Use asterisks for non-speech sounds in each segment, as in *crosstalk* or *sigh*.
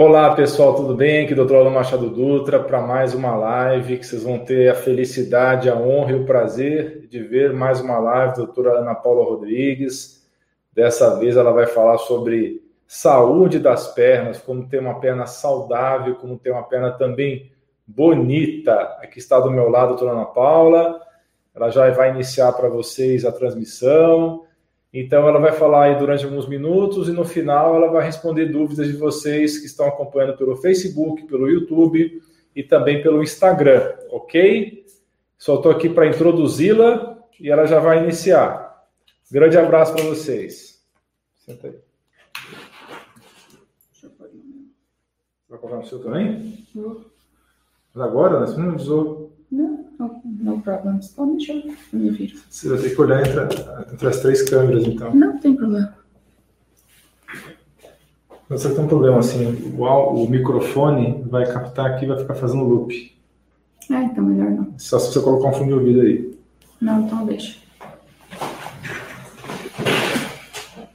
Olá pessoal, tudo bem? Aqui é o Dr. Alan Machado Dutra para mais uma live que vocês vão ter a felicidade, a honra e o prazer de ver mais uma live da doutora Ana Paula Rodrigues. Dessa vez ela vai falar sobre saúde das pernas, como ter uma perna saudável, como ter uma perna também bonita. Aqui está do meu lado a doutora Ana Paula. Ela já vai iniciar para vocês a transmissão. Então, ela vai falar aí durante alguns minutos e no final ela vai responder dúvidas de vocês que estão acompanhando pelo Facebook, pelo YouTube e também pelo Instagram, ok? Só estou aqui para introduzi-la e ela já vai iniciar. Grande abraço para vocês. Senta aí. Vai colocar no seu também? Mas agora, né? Você não avisou. Não, no, no problem. Pode deixar eu me vir. Você vai ter que olhar entre, entre as três câmeras, então. Não tem problema. Que tem um problema, assim, o, o microfone vai captar aqui e vai ficar fazendo loop. Ah, então melhor não. Só se você colocar um fone de ouvido aí. Não, então deixa.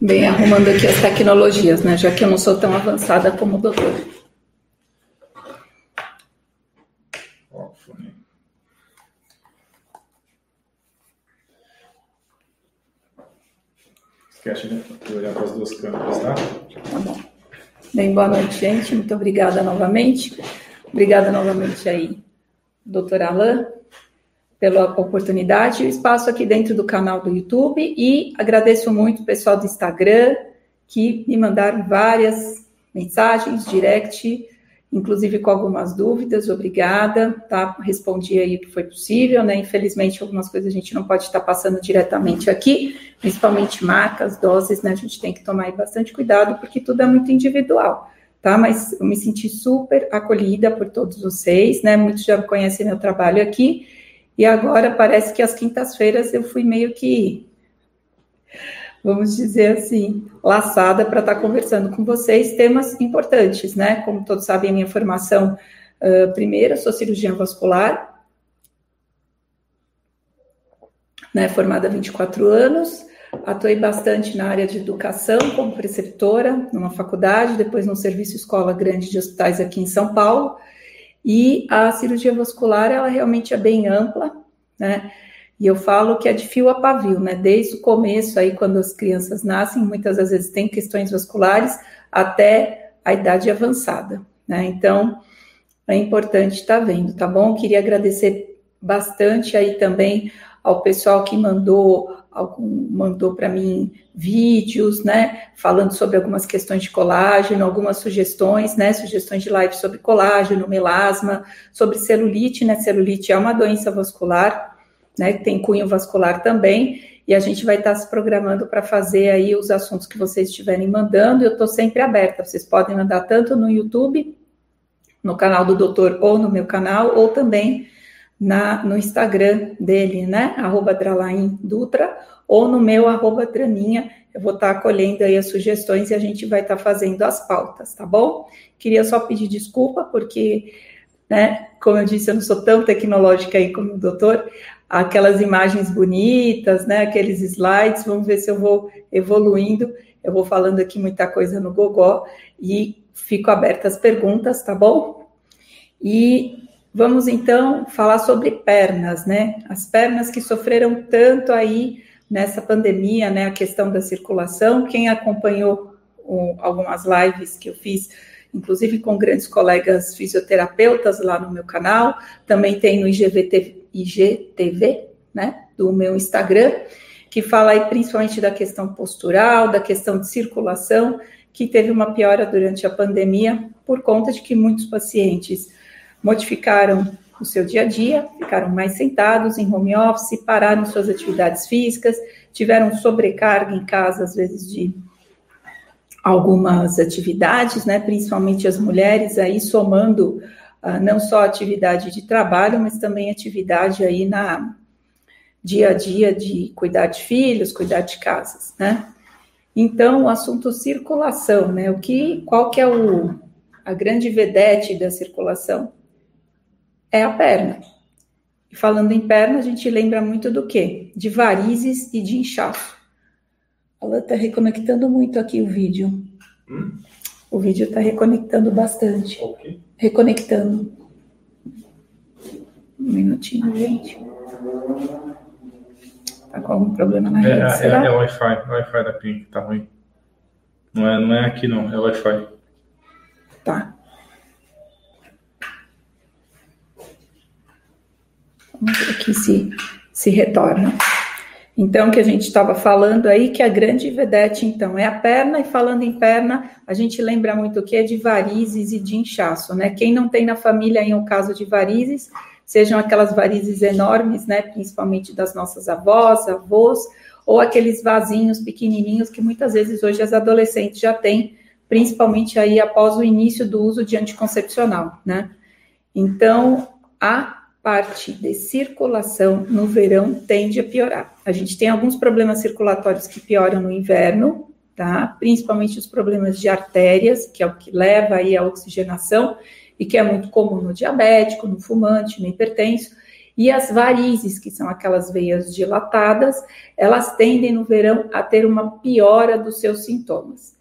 Bem, arrumando aqui as tecnologias, né? Já que eu não sou tão avançada como o doutor. Ó, o fone. Esquece de olhar para as duas câmeras, tá? Tá bom. Bem, boa noite, gente. Muito obrigada novamente. Obrigada novamente aí, doutor Alain, pela oportunidade o espaço aqui dentro do canal do YouTube. E agradeço muito o pessoal do Instagram, que me mandaram várias mensagens, direct, inclusive com algumas dúvidas. Obrigada, tá? Respondi aí o que foi possível, né? Infelizmente, algumas coisas a gente não pode estar passando diretamente aqui, principalmente marcas, doses, né? A gente tem que tomar bastante cuidado, porque tudo é muito individual, tá? Mas eu me senti super acolhida por todos vocês, né? Muitos já conhecem meu trabalho aqui, e agora parece que às quintas-feiras eu fui meio que, vamos dizer assim, laçada para estar conversando com vocês temas importantes, né? Como todos sabem, a minha formação, uh, primeiro, eu sou cirurgiã vascular, né? Formada há 24 anos, atuei bastante na área de educação como preceptora numa faculdade, depois num serviço escola grande de hospitais aqui em São Paulo. E a cirurgia vascular, ela realmente é bem ampla, né? E eu falo que é de fio a pavio, né? Desde o começo, aí, quando as crianças nascem, muitas das vezes tem questões vasculares, até a idade avançada, né? Então, é importante estar vendo, tá bom? Queria agradecer bastante aí também ao pessoal que mandou algum, mandou para mim vídeos, né, falando sobre algumas questões de colágeno, algumas sugestões, né, sugestões de live sobre colágeno, melasma, sobre celulite, né, celulite é uma doença vascular, né, que tem cunho vascular também, e a gente vai estar se programando para fazer aí os assuntos que vocês estiverem mandando, eu estou sempre aberta, vocês podem mandar tanto no YouTube, no canal do doutor, ou no meu canal, ou também na, no Instagram dele, né? Arroba Dralain Dutra, ou no meu arroba Draninha. Eu vou estar acolhendo aí as sugestões e a gente vai estar fazendo as pautas, tá bom? Queria só pedir desculpa, porque, né, como eu disse, eu não sou tão tecnológica aí como o doutor. Aquelas imagens bonitas, né? Aqueles slides, vamos ver se eu vou evoluindo. Eu vou falando aqui muita coisa no Gogó e fico aberta às perguntas, tá bom? E Vamos então falar sobre pernas, né? As pernas que sofreram tanto aí nessa pandemia, né? A questão da circulação. Quem acompanhou o, algumas lives que eu fiz, inclusive com grandes colegas fisioterapeutas lá no meu canal, também tem no IGVT, IGTV, né? Do meu Instagram, que fala aí principalmente da questão postural, da questão de circulação, que teve uma piora durante a pandemia por conta de que muitos pacientes modificaram o seu dia a dia, ficaram mais sentados em home office, pararam suas atividades físicas, tiveram sobrecarga em casa, às vezes, de algumas atividades, né, principalmente as mulheres, aí somando não só atividade de trabalho, mas também atividade aí na dia a dia de cuidar de filhos, cuidar de casas, né? Então, o assunto circulação, né? O que, qual que é o, a grande vedete da circulação? é a perna. E falando em perna, a gente lembra muito do quê? De varizes e de inchaço. Ela está reconectando muito aqui o vídeo. Hum? O vídeo está reconectando bastante. Ok. Reconectando. Um minutinho, gente. Tá com algum problema na É, rede, é, será? é o Wi-Fi, o Wi-Fi da PIN que tá ruim. Não é, não é aqui não, é o Wi-Fi. Tá. Vamos ver aqui se, se retorna. Então, que a gente estava falando aí, que a grande vedete, então, é a perna, e falando em perna, a gente lembra muito o que é de varizes e de inchaço, né? Quem não tem na família aí um caso de varizes, sejam aquelas varizes enormes, né? Principalmente das nossas avós, avós, ou aqueles vasinhos pequenininhos que muitas vezes hoje as adolescentes já têm, principalmente aí após o início do uso de anticoncepcional, né? Então, a parte de circulação no verão tende a piorar. A gente tem alguns problemas circulatórios que pioram no inverno, tá? Principalmente os problemas de artérias, que é o que leva aí à oxigenação e que é muito comum no diabético, no fumante, no hipertenso. E as varizes, que são aquelas veias dilatadas, elas tendem no verão a ter uma piora dos seus sintomas.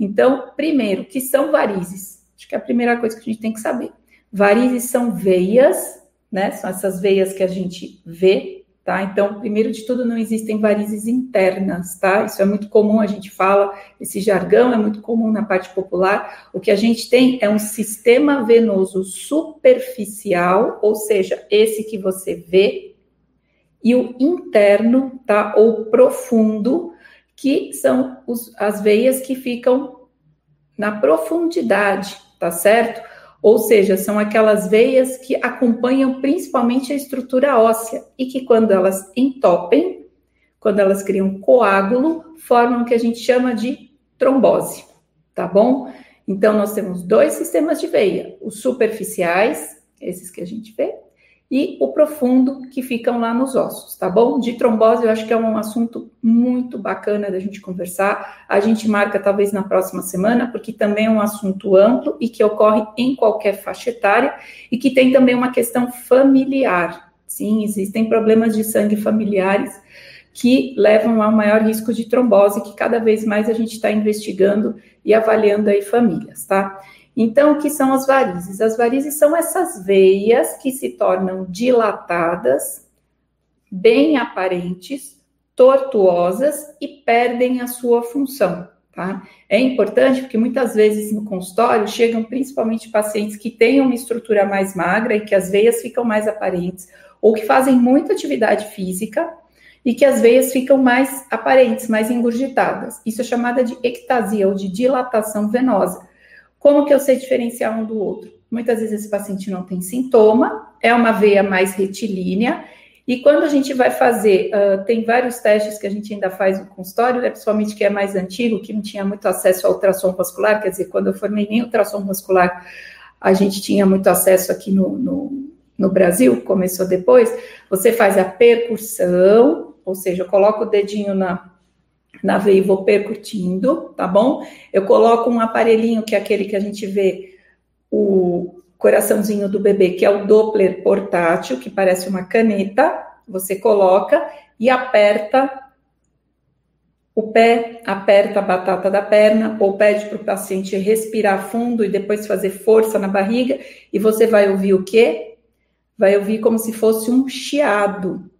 Então, primeiro, que são varizes? Acho que é a primeira coisa que a gente tem que saber. Varizes são veias né? São essas veias que a gente vê, tá? Então, primeiro de tudo, não existem varizes internas, tá? Isso é muito comum, a gente fala, esse jargão é muito comum na parte popular. O que a gente tem é um sistema venoso superficial, ou seja, esse que você vê, e o interno, tá? Ou profundo, que são os, as veias que ficam na profundidade, tá certo? Ou seja, são aquelas veias que acompanham principalmente a estrutura óssea e que, quando elas entopem, quando elas criam coágulo, formam o que a gente chama de trombose, tá bom? Então, nós temos dois sistemas de veia: os superficiais, esses que a gente vê, e o profundo, que ficam lá nos ossos, tá bom? De trombose, eu acho que é um assunto muito bacana da gente conversar. A gente marca talvez na próxima semana, porque também é um assunto amplo e que ocorre em qualquer faixa etária e que tem também uma questão familiar. Sim, existem problemas de sangue familiares que levam a um maior risco de trombose, que cada vez mais a gente está investigando e avaliando aí famílias, tá? Então, o que são as varizes? As varizes são essas veias que se tornam dilatadas, bem aparentes, tortuosas e perdem a sua função. Tá? É importante porque muitas vezes no consultório chegam principalmente pacientes que têm uma estrutura mais magra e que as veias ficam mais aparentes, ou que fazem muita atividade física e que as veias ficam mais aparentes, mais engurgitadas. Isso é chamada de ectasia ou de dilatação venosa. Como que eu sei diferenciar um do outro? Muitas vezes esse paciente não tem sintoma, é uma veia mais retilínea, e quando a gente vai fazer, uh, tem vários testes que a gente ainda faz no consultório, né, principalmente que é mais antigo, que não tinha muito acesso ao ultrassom vascular, quer dizer, quando eu formei nem ultrassom vascular, a gente tinha muito acesso aqui no, no, no Brasil, começou depois, você faz a percussão, ou seja, eu coloco o dedinho na, na veia e vou percutindo, tá bom? Eu coloco um aparelhinho que é aquele que a gente vê o coraçãozinho do bebê, que é o Doppler portátil, que parece uma caneta. Você coloca e aperta o pé, aperta a batata da perna, ou pede para o paciente respirar fundo e depois fazer força na barriga, e você vai ouvir o quê? Vai ouvir como se fosse um chiado,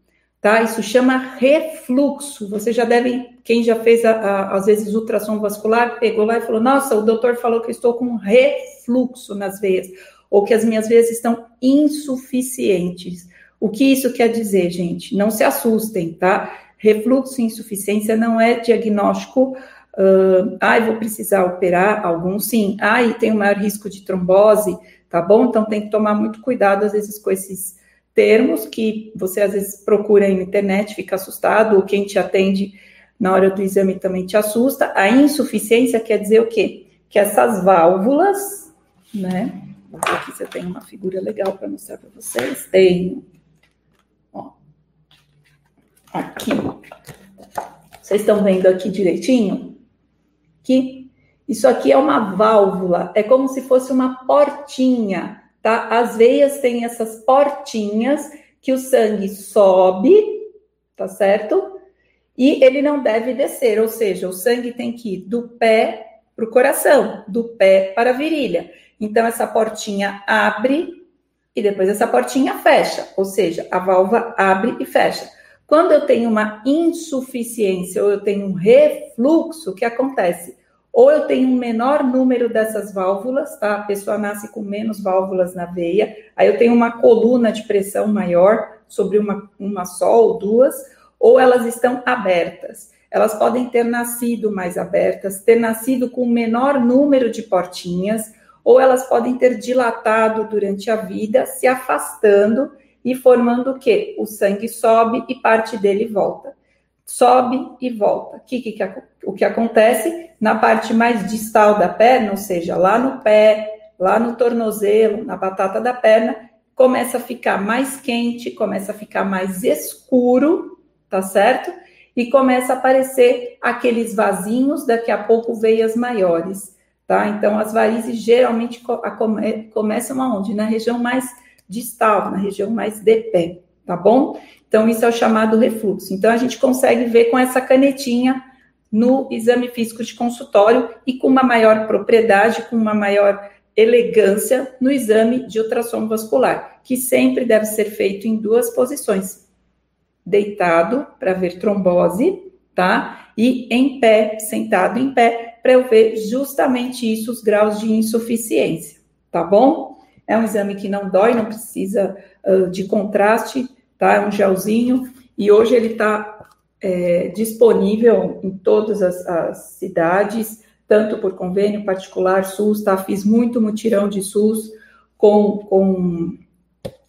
tá? Isso chama refluxo. Você já deve, quem já fez a, a, às vezes ultrassom vascular, pegou lá e falou: Nossa, o doutor falou que eu estou com refluxo nas veias, ou que as minhas veias estão insuficientes. O que isso quer dizer, gente? Não se assustem, tá? Refluxo e insuficiência não é diagnóstico. Uh, ai, vou precisar operar algum, sim. Ai, tem o maior risco de trombose, tá bom? Então tem que tomar muito cuidado, às vezes, com esses termos que você às vezes procura aí na internet, fica assustado, ou quem te atende na hora do exame também te assusta. A insuficiência quer dizer o quê? Que essas válvulas, né? Aqui você tem uma figura legal para mostrar para vocês. Tem, ó, aqui. Vocês estão vendo aqui direitinho? Que isso aqui é uma válvula, é como se fosse uma portinha tá? As veias têm essas portinhas que o sangue sobe, tá certo? E ele não deve descer, ou seja, o sangue tem que ir do pé para o coração, do pé para a virilha. Então, essa portinha abre e depois essa portinha fecha, ou seja, a válvula abre e fecha. Quando eu tenho uma insuficiência ou eu tenho um refluxo, o que acontece? Ou eu tenho um menor número dessas válvulas, tá? A pessoa nasce com menos válvulas na veia, aí eu tenho uma coluna de pressão maior sobre uma, uma só ou duas, ou elas estão abertas. Elas podem ter nascido mais abertas, ter nascido com menor número de portinhas, ou elas podem ter dilatado durante a vida, se afastando e formando o quê? O sangue sobe e parte dele volta sobe e volta. O que, que, o que acontece na parte mais distal da perna, ou seja, lá no pé, lá no tornozelo, na batata da perna, começa a ficar mais quente, começa a ficar mais escuro, tá certo? E começa a aparecer aqueles vasinhos, daqui a pouco veias maiores, tá? Então, as varizes geralmente começam aonde? Na região mais distal, na região mais de pé, tá bom? Então, isso é o chamado refluxo. Então, a gente consegue ver com essa canetinha no exame físico de consultório e com uma maior propriedade, com uma maior elegância no exame de ultrassom vascular, que sempre deve ser feito em duas posições: deitado para ver trombose, tá? E em pé, sentado em pé, para eu ver justamente isso, os graus de insuficiência, tá bom? É um exame que não dói, não precisa uh, de contraste, tá? É um gelzinho e hoje ele está é, disponível em todas as, as, cidades, tanto por convênio particular, SUS, tá? Fiz muito mutirão de SUS com, com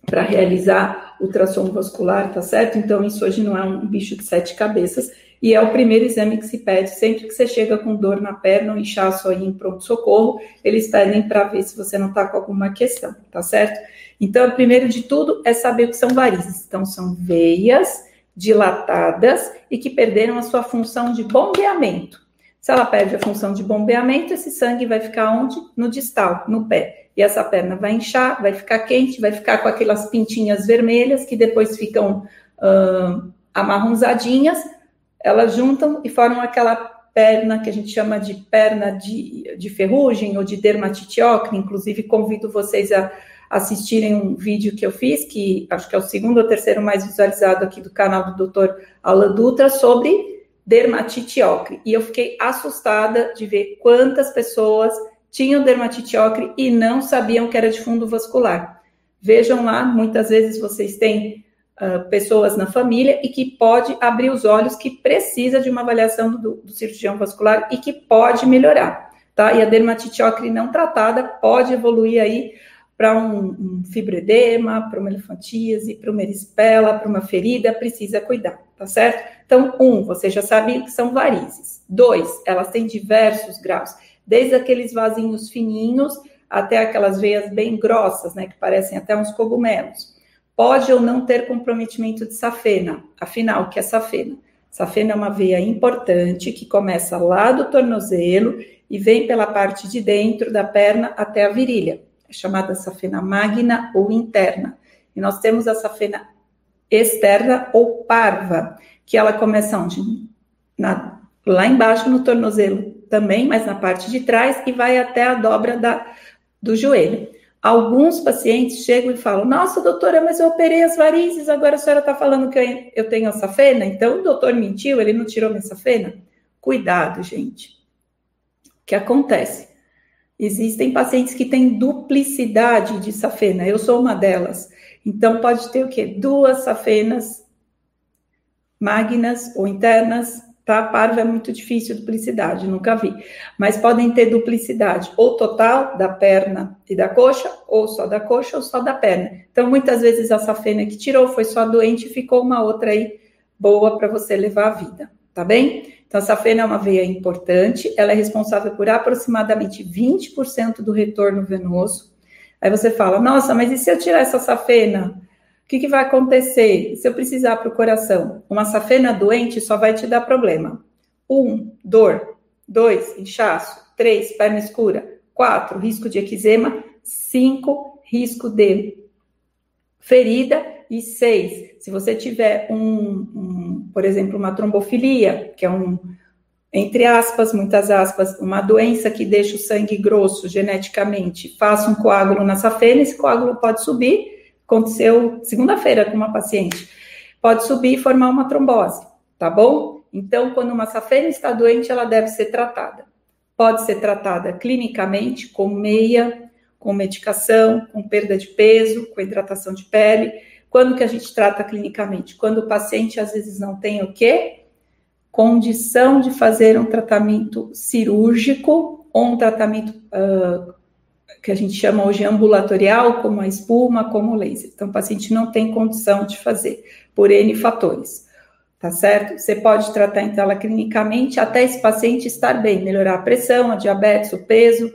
para realizar ultrassom vascular, tá certo? Então, isso hoje não é um bicho de sete cabeças, e é o primeiro exame que se pede sempre que você chega com dor na perna ou inchaço aí em pronto-socorro, eles pedem para ver se você não está com alguma questão, tá certo? Então, primeiro de tudo é saber o que são varizes. Então, são veias dilatadas e que perderam a sua função de bombeamento. Se ela perde a função de bombeamento, esse sangue vai ficar onde? No distal, no pé. E essa perna vai inchar, vai ficar quente, vai ficar com aquelas pintinhas vermelhas que depois ficam amarronzadinhas. Elas juntam e formam aquela perna que a gente chama de perna de, de ferrugem ou de dermatite ocre. Inclusive, convido vocês a assistirem um vídeo que eu fiz, que acho que é o segundo ou terceiro mais visualizado aqui do canal do Dr. Alan Dutra, sobre dermatite ocre. E eu fiquei assustada de ver quantas pessoas tinham dermatite ocre e não sabiam que era de fundo vascular. Vejam lá, muitas vezes vocês têm uh, pessoas na família e que pode abrir os olhos que precisa de uma avaliação do, do cirurgião vascular e que pode melhorar, tá? E a dermatite ocre não tratada pode evoluir aí para um, um fibroedema, para uma elefantíase, para uma erispela, para uma ferida, precisa cuidar, tá certo? Então, um, você já sabe que são varizes. Dois, elas têm diversos graus, desde aqueles vasinhos fininhos até aquelas veias bem grossas, né, que parecem até uns cogumelos. Pode ou não ter comprometimento de safena. Afinal, o que é safena? Safena é uma veia importante que começa lá do tornozelo e vem pela parte de dentro da perna até a virilha é chamada safena magna ou interna. E nós temos a safena externa ou parva, que ela começa onde? Na, lá embaixo no tornozelo também, mas na parte de trás e vai até a dobra da, do joelho. Alguns pacientes chegam e falam: Nossa, doutora, mas eu operei as varizes, agora a senhora está falando que eu, eu tenho a safena? Então o doutor mentiu, ele não tirou minha safena? Cuidado, gente. O que acontece? Existem pacientes que têm duplicidade de safena, eu sou uma delas. Então, pode ter o quê? Duas safenas magnas ou internas, tá? Parva é muito difícil, duplicidade, nunca vi. Mas podem ter duplicidade, ou total da perna e da coxa, ou só da coxa, ou só da perna. Então, muitas vezes a safena que tirou foi só doente e ficou uma outra aí boa para você levar a vida, tá bem? Então, a safena é uma veia importante, ela é responsável por aproximadamente 20% do retorno venoso. Aí você fala, nossa, mas e se eu tirar essa safena? O que, que vai acontecer se eu precisar para o coração? Uma safena doente só vai te dar problema. Um, dor. Dois, inchaço. Três, perna escura. Quatro, risco de eczema. Cinco, risco de ferida. E seis, se você tiver um, um por exemplo, uma trombofilia, que é um, entre aspas, muitas aspas, uma doença que deixa o sangue grosso geneticamente, faça um coágulo na safena, esse coágulo pode subir. Aconteceu segunda-feira com uma paciente. Pode subir e formar uma trombose, tá bom? Então, quando uma safena está doente, ela deve ser tratada. Pode ser tratada clinicamente com meia, com medicação, com perda de peso, com hidratação de pele. Quando que a gente trata clinicamente? Quando o paciente às vezes não tem o quê? condição de fazer um tratamento cirúrgico ou um tratamento uh, que a gente chama hoje ambulatorial, como a espuma, como o laser. Então, o paciente não tem condição de fazer, por N fatores, tá certo? Você pode tratar, então, ela clinicamente até esse paciente estar bem, melhorar a pressão, a diabetes, o peso,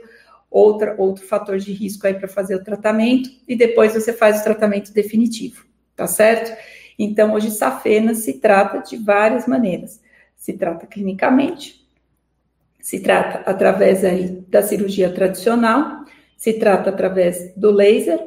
outra, outro fator de risco aí para fazer o tratamento, e depois você faz o tratamento definitivo, tá certo? Então, hoje, safena se trata de várias maneiras se trata clinicamente, se trata através aí da cirurgia tradicional, se trata através do laser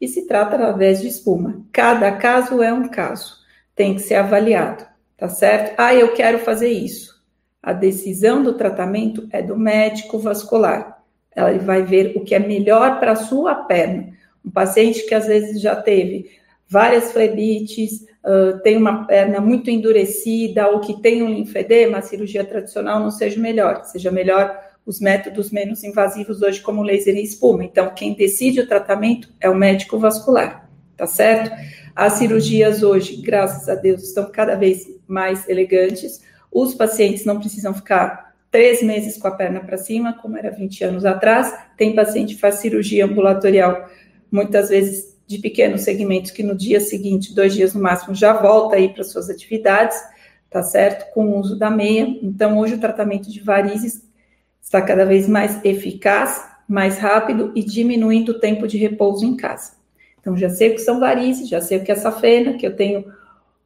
e se trata através de espuma. Cada caso é um caso, tem que ser avaliado, tá certo? Ah, eu quero fazer isso. A decisão do tratamento é do médico vascular. Ele vai ver o que é melhor para a sua perna. Um paciente que às vezes já teve várias flebites, uh, tem uma perna muito endurecida ou que tem um linfedema, a cirurgia tradicional não seja melhor, seja melhor os métodos menos invasivos hoje, como laser e espuma. Então, quem decide o tratamento é o médico vascular, tá certo? As cirurgias hoje, graças a Deus, estão cada vez mais elegantes. Os pacientes não precisam ficar três meses com a perna para cima, como era 20 anos atrás. Tem paciente que faz cirurgia ambulatorial, muitas vezes de pequenos segmentos que no dia seguinte, dois dias no máximo, já volta aí para suas atividades, tá certo? Com o uso da meia. Então, hoje o tratamento de varizes está cada vez mais eficaz, mais rápido e diminuindo o tempo de repouso em casa. Então, já sei o que são varizes, já sei o que é safena, que eu tenho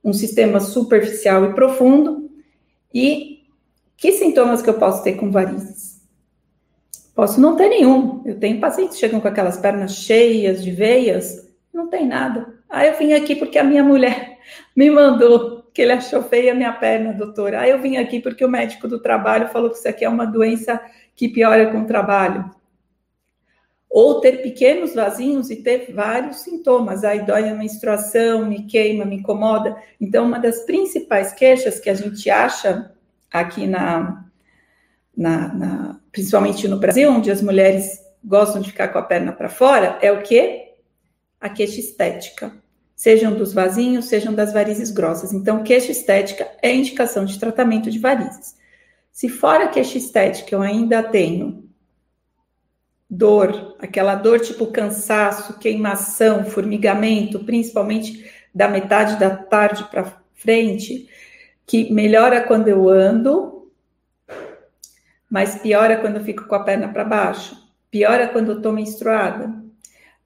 um sistema superficial e profundo. E que sintomas que eu posso ter com varizes? Posso não ter nenhum. Eu tenho pacientes que chegam com aquelas pernas cheias de veias, não tem nada. Aí eu vim aqui porque a minha mulher *laughs* me mandou, que ele achou feia a minha perna, doutora. Aí eu vim aqui porque o médico do trabalho falou que isso aqui é uma doença que piora com o trabalho. Ou ter pequenos vasinhos e ter vários sintomas. Aí dói a menstruação, me queima, me incomoda. Então, uma das principais queixas que a gente acha aqui na, na, na principalmente no Brasil, onde as mulheres gostam de ficar com a perna para fora, é o quê? a queixa estética, sejam dos vasinhos, sejam das varizes grossas. Então, queixa estética é indicação de tratamento de varizes. Se fora queixa estética eu ainda tenho dor, aquela dor tipo cansaço, queimação, formigamento, principalmente da metade da tarde para frente, que melhora quando eu ando, mas piora quando eu fico com a perna para baixo, piora quando eu estou menstruada,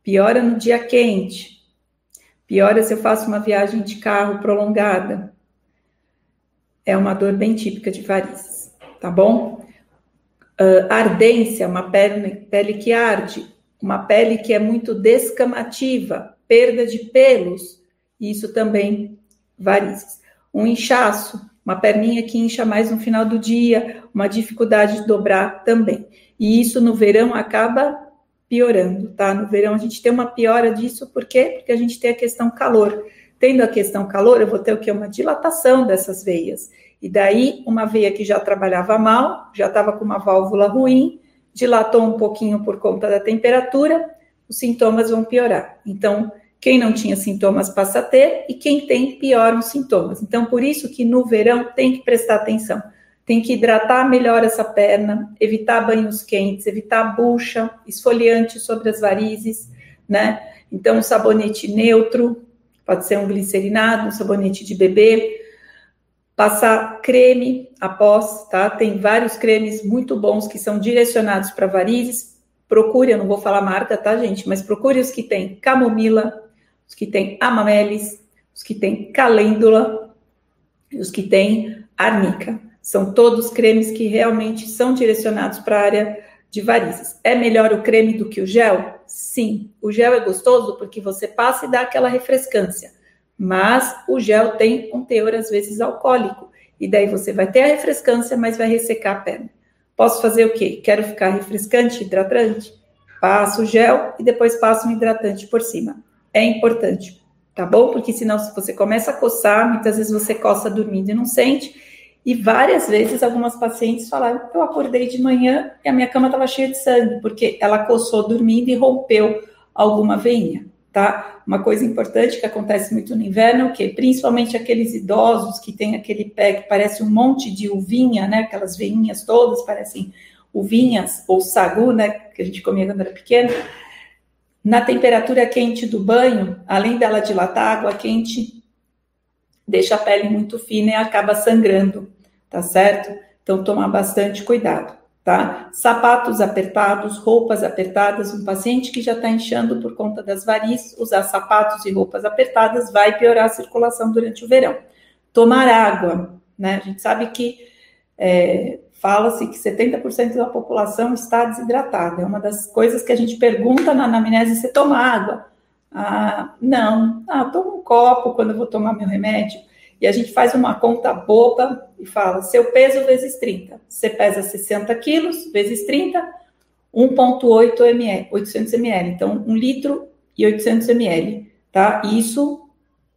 piora no dia quente, piora se eu faço uma viagem de carro prolongada. É uma dor bem típica de varizes, tá bom? Uh, ardência, uma pele, pele que arde, uma pele que é muito descamativa, perda de pelos, isso também varizes. Um inchaço, uma perninha que incha mais no final do dia, uma dificuldade de dobrar também. E isso no verão acaba piorando, tá? No verão a gente tem uma piora disso, por quê? Porque a gente tem a questão calor. Tendo a questão calor, eu vou ter o que? Uma dilatação dessas veias. E daí, uma veia que já trabalhava mal, já estava com uma válvula ruim, dilatou um pouquinho por conta da temperatura, os sintomas vão piorar. Então, quem não tinha sintomas passa a ter, e quem tem, pioram os sintomas. Então, por isso que no verão tem que prestar atenção tem que hidratar melhor essa perna, evitar banhos quentes, evitar bucha, esfoliante sobre as varizes, né? Então, um sabonete neutro, pode ser um glicerinado, um sabonete de bebê, passar creme após, tá? Tem vários cremes muito bons que são direcionados para varizes. Procure, eu não vou falar marca, tá, gente? Mas procure os que tem camomila, os que tem amamelis, os que tem calêndula, os que tem arnica. São todos cremes que realmente são direcionados para a área de varizes. É melhor o creme do que o gel? Sim. O gel é gostoso porque você passa e dá aquela refrescância. Mas o gel tem um teor, às vezes, alcoólico. E daí você vai ter a refrescância, mas vai ressecar a perna. Posso fazer o quê? Quero ficar refrescante, hidratante? Passo o gel e depois passo um hidratante por cima. É importante, tá bom? Porque senão, se você começa a coçar, muitas vezes você coça dormindo e não sente. E várias vezes algumas pacientes falaram: eu acordei de manhã e a minha cama estava cheia de sangue, porque ela coçou dormindo e rompeu alguma veinha tá? Uma coisa importante que acontece muito no inverno é o quê? Principalmente aqueles idosos que têm aquele pé que parece um monte de uvinha, né? Aquelas veinhas todas parecem uvinhas ou sagu, né? Que a gente comia quando era pequeno. Na temperatura quente do banho, além dela dilatar, a água quente deixa a pele muito fina e acaba sangrando, tá certo? Então, tomar bastante cuidado tá? Sapatos apertados, roupas apertadas, um paciente que já está inchando por conta das varizes, usar sapatos e roupas apertadas vai piorar a circulação durante o verão. Tomar água, né? A gente sabe que é, fala-se que 70% da população está desidratada. É uma das coisas que a gente pergunta na anamnese: você toma água? Ah, não. Ah, tomo um copo quando eu vou tomar meu remédio e a gente faz uma conta boba e fala: seu peso vezes 30. Você pesa 60 quilos, vezes 30, 1,8 ml, 800 ml. Então, 1 litro e 800 ml, tá? Isso,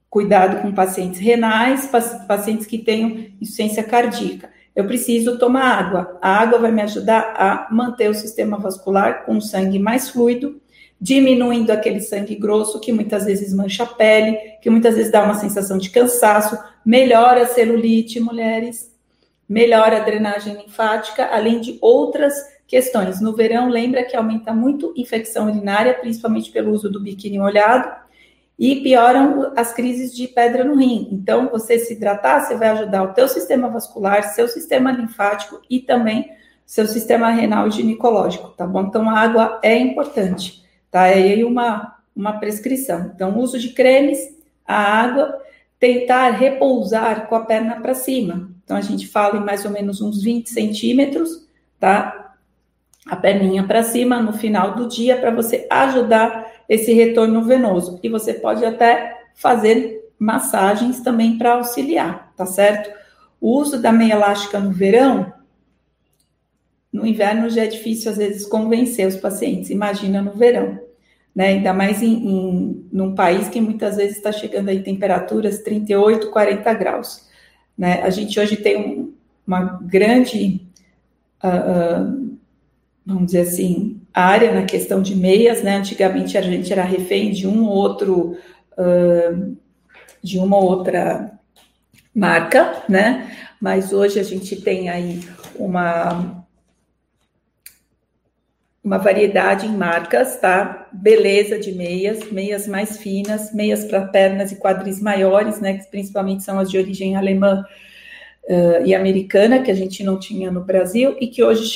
cuidado com pacientes renais, pacientes que tenham insuficiência cardíaca. Eu preciso tomar água. A água vai me ajudar a manter o sistema vascular com sangue mais fluido diminuindo aquele sangue grosso que muitas vezes mancha a pele, que muitas vezes dá uma sensação de cansaço, melhora a celulite, mulheres, melhora a drenagem linfática, além de outras questões. No verão, lembra que aumenta muito infecção urinária, principalmente pelo uso do biquíni molhado, e pioram as crises de pedra no rim. Então, você se hidratar, você vai ajudar o teu sistema vascular, seu sistema linfático e também seu sistema renal e ginecológico, tá bom? Então, a água é importante tá? É aí uma, uma prescrição. Então, uso de cremes, a água, tentar repousar com a perna para cima. Então, a gente fala em mais ou menos uns 20 centímetros, tá? A perninha para cima no final do dia para você ajudar esse retorno venoso. E você pode até fazer massagens também para auxiliar, tá certo? O uso da meia elástica no verão, no inverno já é difícil, às vezes, convencer os pacientes, imagina no verão, né? Ainda mais em, em num país que muitas vezes está chegando aí temperaturas 38, 40 graus, né? A gente hoje tem um, uma grande, uh, uh, vamos dizer assim, área na questão de meias, né? Antigamente a gente era refém de um ou outro, uh, de uma ou outra marca, né? Mas hoje a gente tem aí uma uma variedade em marcas, tá? Beleza de meias, meias mais finas, meias para pernas e quadris maiores, né? Que principalmente são as de origem alemã uh, e americana, que a gente não tinha no Brasil e que hoje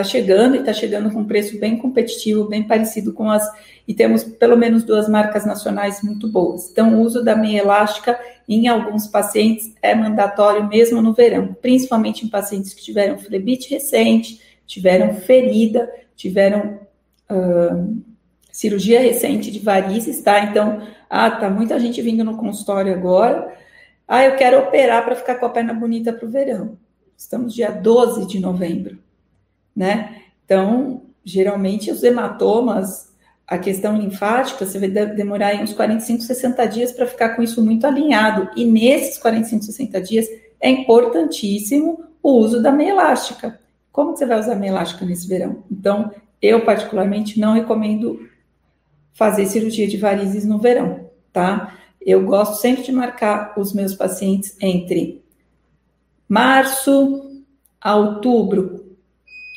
está che chegando e está chegando com um preço bem competitivo, bem parecido com as. E temos pelo menos duas marcas nacionais muito boas. Então, o uso da meia elástica em alguns pacientes é mandatório mesmo no verão, principalmente em pacientes que tiveram flebite recente, tiveram ferida tiveram uh, cirurgia recente de varizes, tá? Então, ah, tá muita gente vindo no consultório agora. Ah, eu quero operar para ficar com a perna bonita para o verão. Estamos dia 12 de novembro, né? Então, geralmente os hematomas, a questão linfática, você vai demorar uns 45, 60 dias para ficar com isso muito alinhado. E nesses 45, 60 dias é importantíssimo o uso da meia elástica. Como você vai usar meia elástica nesse verão? Então, eu particularmente não recomendo fazer cirurgia de varizes no verão, tá? Eu gosto sempre de marcar os meus pacientes entre março a outubro,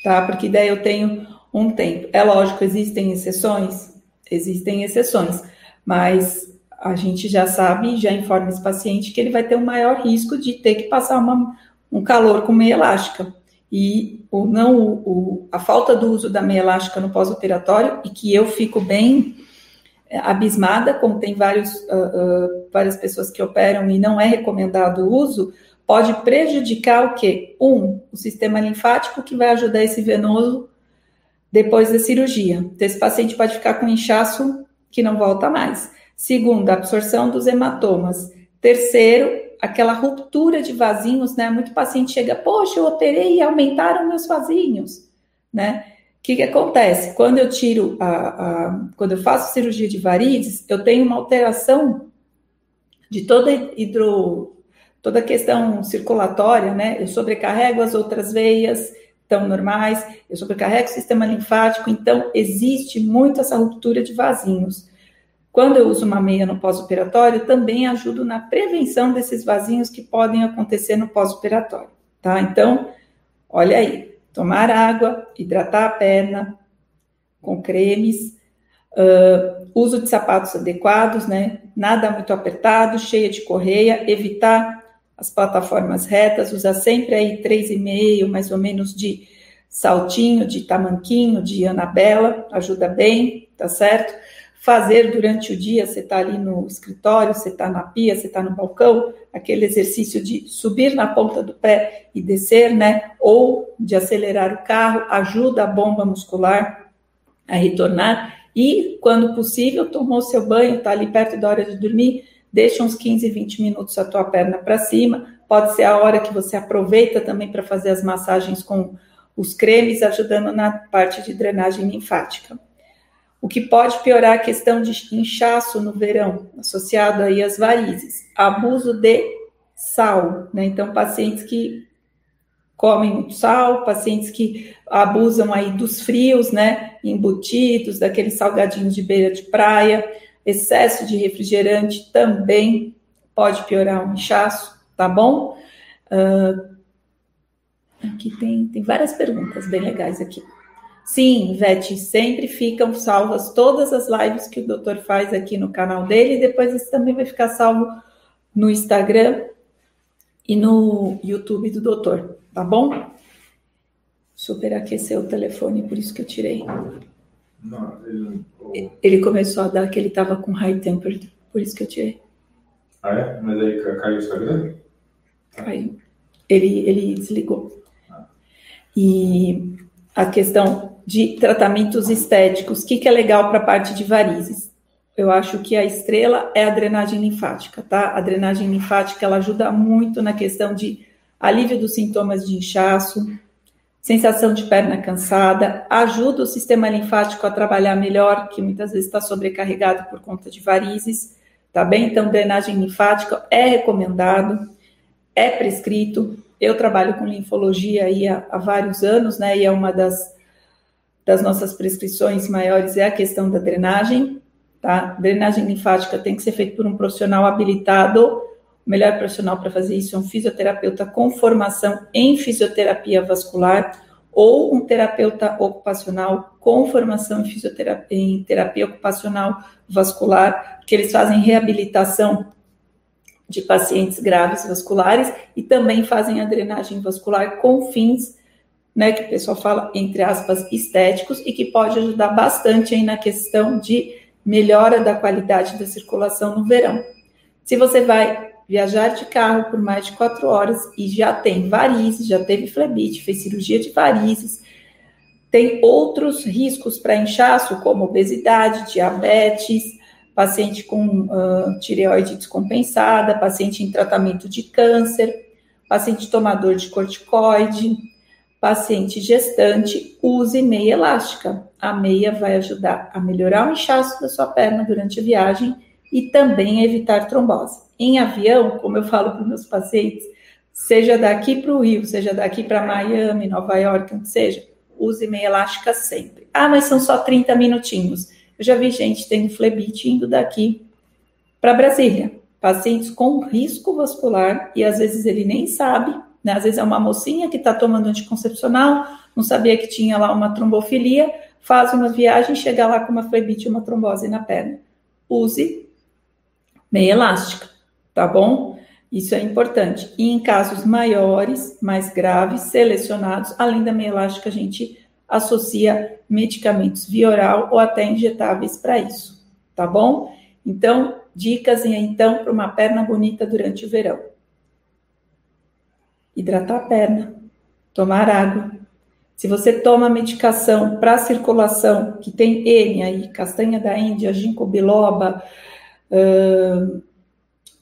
tá? Porque daí eu tenho um tempo. É lógico, existem exceções, existem exceções, mas a gente já sabe, já informa esse paciente que ele vai ter um maior risco de ter que passar uma, um calor com meia elástica e o não o, a falta do uso da meia elástica no pós-operatório e que eu fico bem é, abismada, como tem vários, uh, uh, várias pessoas que operam e não é recomendado o uso, pode prejudicar o quê? Um, o sistema linfático que vai ajudar esse venoso depois da cirurgia. Então, esse paciente pode ficar com inchaço que não volta mais. Segundo, a absorção dos hematomas. Terceiro, aquela ruptura de vasinhos, né? Muito paciente chega, poxa, eu operei e aumentaram meus vasinhos, né? O que, que acontece? Quando eu tiro a, a, quando eu faço cirurgia de varizes, eu tenho uma alteração de toda hidro, toda a questão circulatória, né? Eu sobrecarrego as outras veias, tão normais, eu sobrecarrego o sistema linfático, então existe muito essa ruptura de vasinhos. Quando eu uso uma meia no pós-operatório, também ajudo na prevenção desses vasinhos que podem acontecer no pós-operatório, tá? Então, olha aí, tomar água, hidratar a perna com cremes, uh, uso de sapatos adequados, né? Nada muito apertado, cheia de correia, evitar as plataformas retas, usar sempre aí 3,5 mais ou menos de saltinho, de tamanquinho, de anabela, ajuda bem, tá certo? fazer durante o dia, você está ali no escritório, você está na pia, você está no balcão, aquele exercício de subir na ponta do pé e descer, né? Ou de acelerar o carro, ajuda a bomba muscular a retornar. E, quando possível, tomou seu banho, está ali perto da hora de dormir, deixa uns 15, 20 minutos a tua perna para cima. Pode ser a hora que você aproveita também para fazer as massagens com os cremes, ajudando na parte de drenagem linfática o que pode piorar a questão de inchaço no verão, associado aí às varizes. Abuso de sal, né? Então, pacientes que comem muito sal, pacientes que abusam aí dos frios, né? Embutidos, daqueles salgadinhos de beira de praia, excesso de refrigerante também pode piorar o inchaço, tá bom? Uh, aqui tem, tem várias perguntas bem legais aqui. Sim, Vete, sempre ficam salvas todas as lives que o doutor faz aqui no canal dele, e depois isso também vai ficar salvo no Instagram e no YouTube do doutor, tá bom? Superaqueceu o telefone, por isso que eu tirei. Não, ele... ele começou a dar que ele estava com high temperature, por isso que eu tirei. Ah, é? Mas aí caiu o Instagram? Caiu. Ele, ele desligou. Ah. E a questão de tratamentos estéticos, o que, que é legal para a parte de varizes? Eu acho que a estrela é a drenagem linfática, tá? A drenagem linfática ela ajuda muito na questão de alívio dos sintomas de inchaço, sensação de perna cansada, ajuda o sistema linfático a trabalhar melhor, que muitas vezes está sobrecarregado por conta de varizes, tá bem? Então, drenagem linfática é recomendado, é prescrito. Eu trabalho com linfologia aí há, há vários anos, né? E é uma das das nossas prescrições maiores é a questão da drenagem, tá? Drenagem linfática tem que ser feita por um profissional habilitado. O melhor profissional para fazer isso é um fisioterapeuta com formação em fisioterapia vascular ou um terapeuta ocupacional com formação em fisioterapia em terapia ocupacional vascular, que eles fazem reabilitação de pacientes graves vasculares e também fazem a drenagem vascular com fins né, que o pessoal fala, entre aspas, estéticos, e que pode ajudar bastante aí na questão de melhora da qualidade da circulação no verão. Se você vai viajar de carro por mais de quatro horas e já tem varizes, já teve flebite, fez cirurgia de varizes, tem outros riscos para inchaço, como obesidade, diabetes, paciente com uh, tireoide descompensada, paciente em tratamento de câncer, paciente tomador de corticoide, paciente gestante, use meia elástica. A meia vai ajudar a melhorar o inchaço da sua perna durante a viagem e também evitar trombose. Em avião, como eu falo para meus pacientes, seja daqui para o Rio, seja daqui para Miami, Nova York, onde seja, use meia elástica sempre. Ah, mas são só 30 minutinhos. Eu já vi gente tendo flebite indo daqui para Brasília. Pacientes com risco vascular e às vezes ele nem sabe né? Às vezes é uma mocinha que está tomando anticoncepcional, não sabia que tinha lá uma trombofilia, faz uma viagem, chega lá com uma flebite uma trombose na perna. Use meia elástica, tá bom? Isso é importante. E em casos maiores, mais graves, selecionados, além da meia elástica, a gente associa medicamentos via oral ou até injetáveis para isso, tá bom? Então, dicas então para uma perna bonita durante o verão hidratar a perna, tomar água. Se você toma medicação para circulação, que tem N aí, castanha da Índia, ginkgo biloba, uh,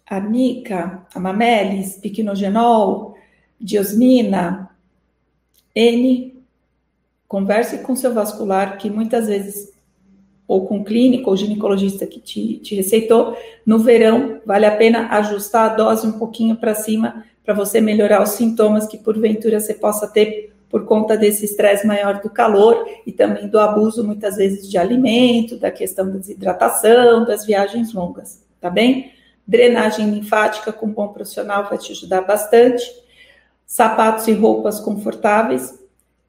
arnica, amamelis, piquenogenol, diosmina, N. Converse com seu vascular, que muitas vezes, ou com clínico ou ginecologista que te, te receitou, no verão vale a pena ajustar a dose um pouquinho para cima para você melhorar os sintomas que porventura você possa ter por conta desse estresse maior do calor e também do abuso, muitas vezes, de alimento, da questão da desidratação, das viagens longas, tá bem? Drenagem linfática com um bom profissional vai te ajudar bastante. Sapatos e roupas confortáveis.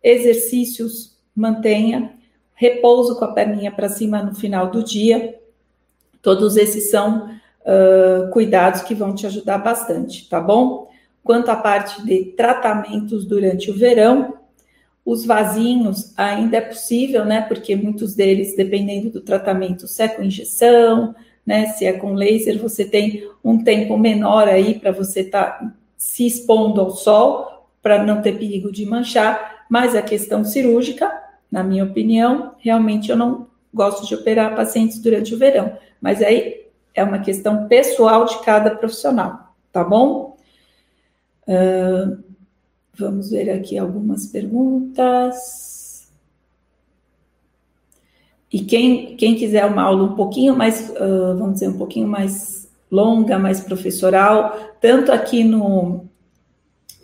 Exercícios, mantenha. Repouso com a perninha para cima no final do dia. Todos esses são uh, cuidados que vão te ajudar bastante, tá bom? Quanto à parte de tratamentos durante o verão, os vasinhos ainda é possível, né? Porque muitos deles, dependendo do tratamento, se é com injeção, né? Se é com laser, você tem um tempo menor aí para você estar tá se expondo ao sol, para não ter perigo de manchar. Mas a questão cirúrgica, na minha opinião, realmente eu não gosto de operar pacientes durante o verão. Mas aí é uma questão pessoal de cada profissional, tá bom? Uh, vamos ver aqui algumas perguntas. E quem, quem quiser uma aula um pouquinho mais, uh, vamos dizer, um pouquinho mais longa, mais professoral, tanto aqui no,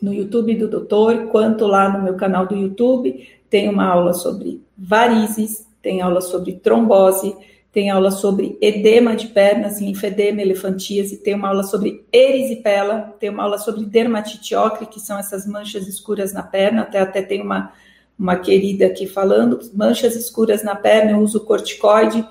no YouTube do doutor, quanto lá no meu canal do YouTube, tem uma aula sobre varizes, tem aula sobre trombose, tem aula sobre edema de pernas, linfedema, elefantíase, tem uma aula sobre erisipela, tem uma aula sobre dermatite ocre, que são essas manchas escuras na perna, até, até tem uma, uma querida aqui falando, manchas escuras na perna, eu uso corticoide,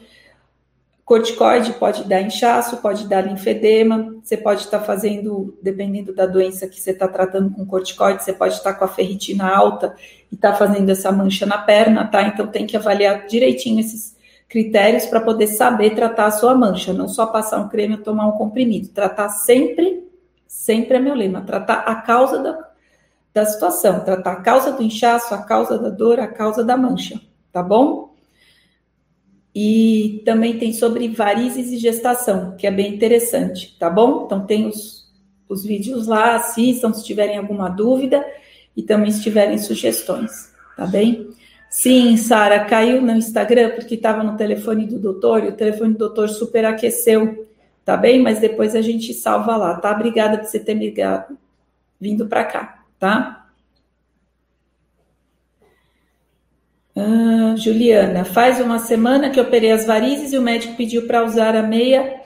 corticoide pode dar inchaço, pode dar linfedema, você pode estar fazendo, dependendo da doença que você está tratando com corticoide, você pode estar com a ferritina alta e está fazendo essa mancha na perna, tá? Então tem que avaliar direitinho esses critérios para poder saber tratar a sua mancha, não só passar um creme ou tomar um comprimido. Tratar sempre, sempre é meu lema, tratar a causa da, da situação, tratar a causa do inchaço, a causa da dor, a causa da mancha, tá bom? E também tem sobre varizes e gestação, que é bem interessante, tá bom? Então tem os, os vídeos lá, assistam se tiverem alguma dúvida e também se tiverem sugestões, tá bem? Sim, Sara, caiu no Instagram porque estava no telefone do doutor e o telefone do doutor superaqueceu, tá bem? Mas depois a gente salva lá, tá? Obrigada por você ter ligado, vindo para cá, tá? Ah, Juliana, faz uma semana que operei as varizes e o médico pediu para usar a meia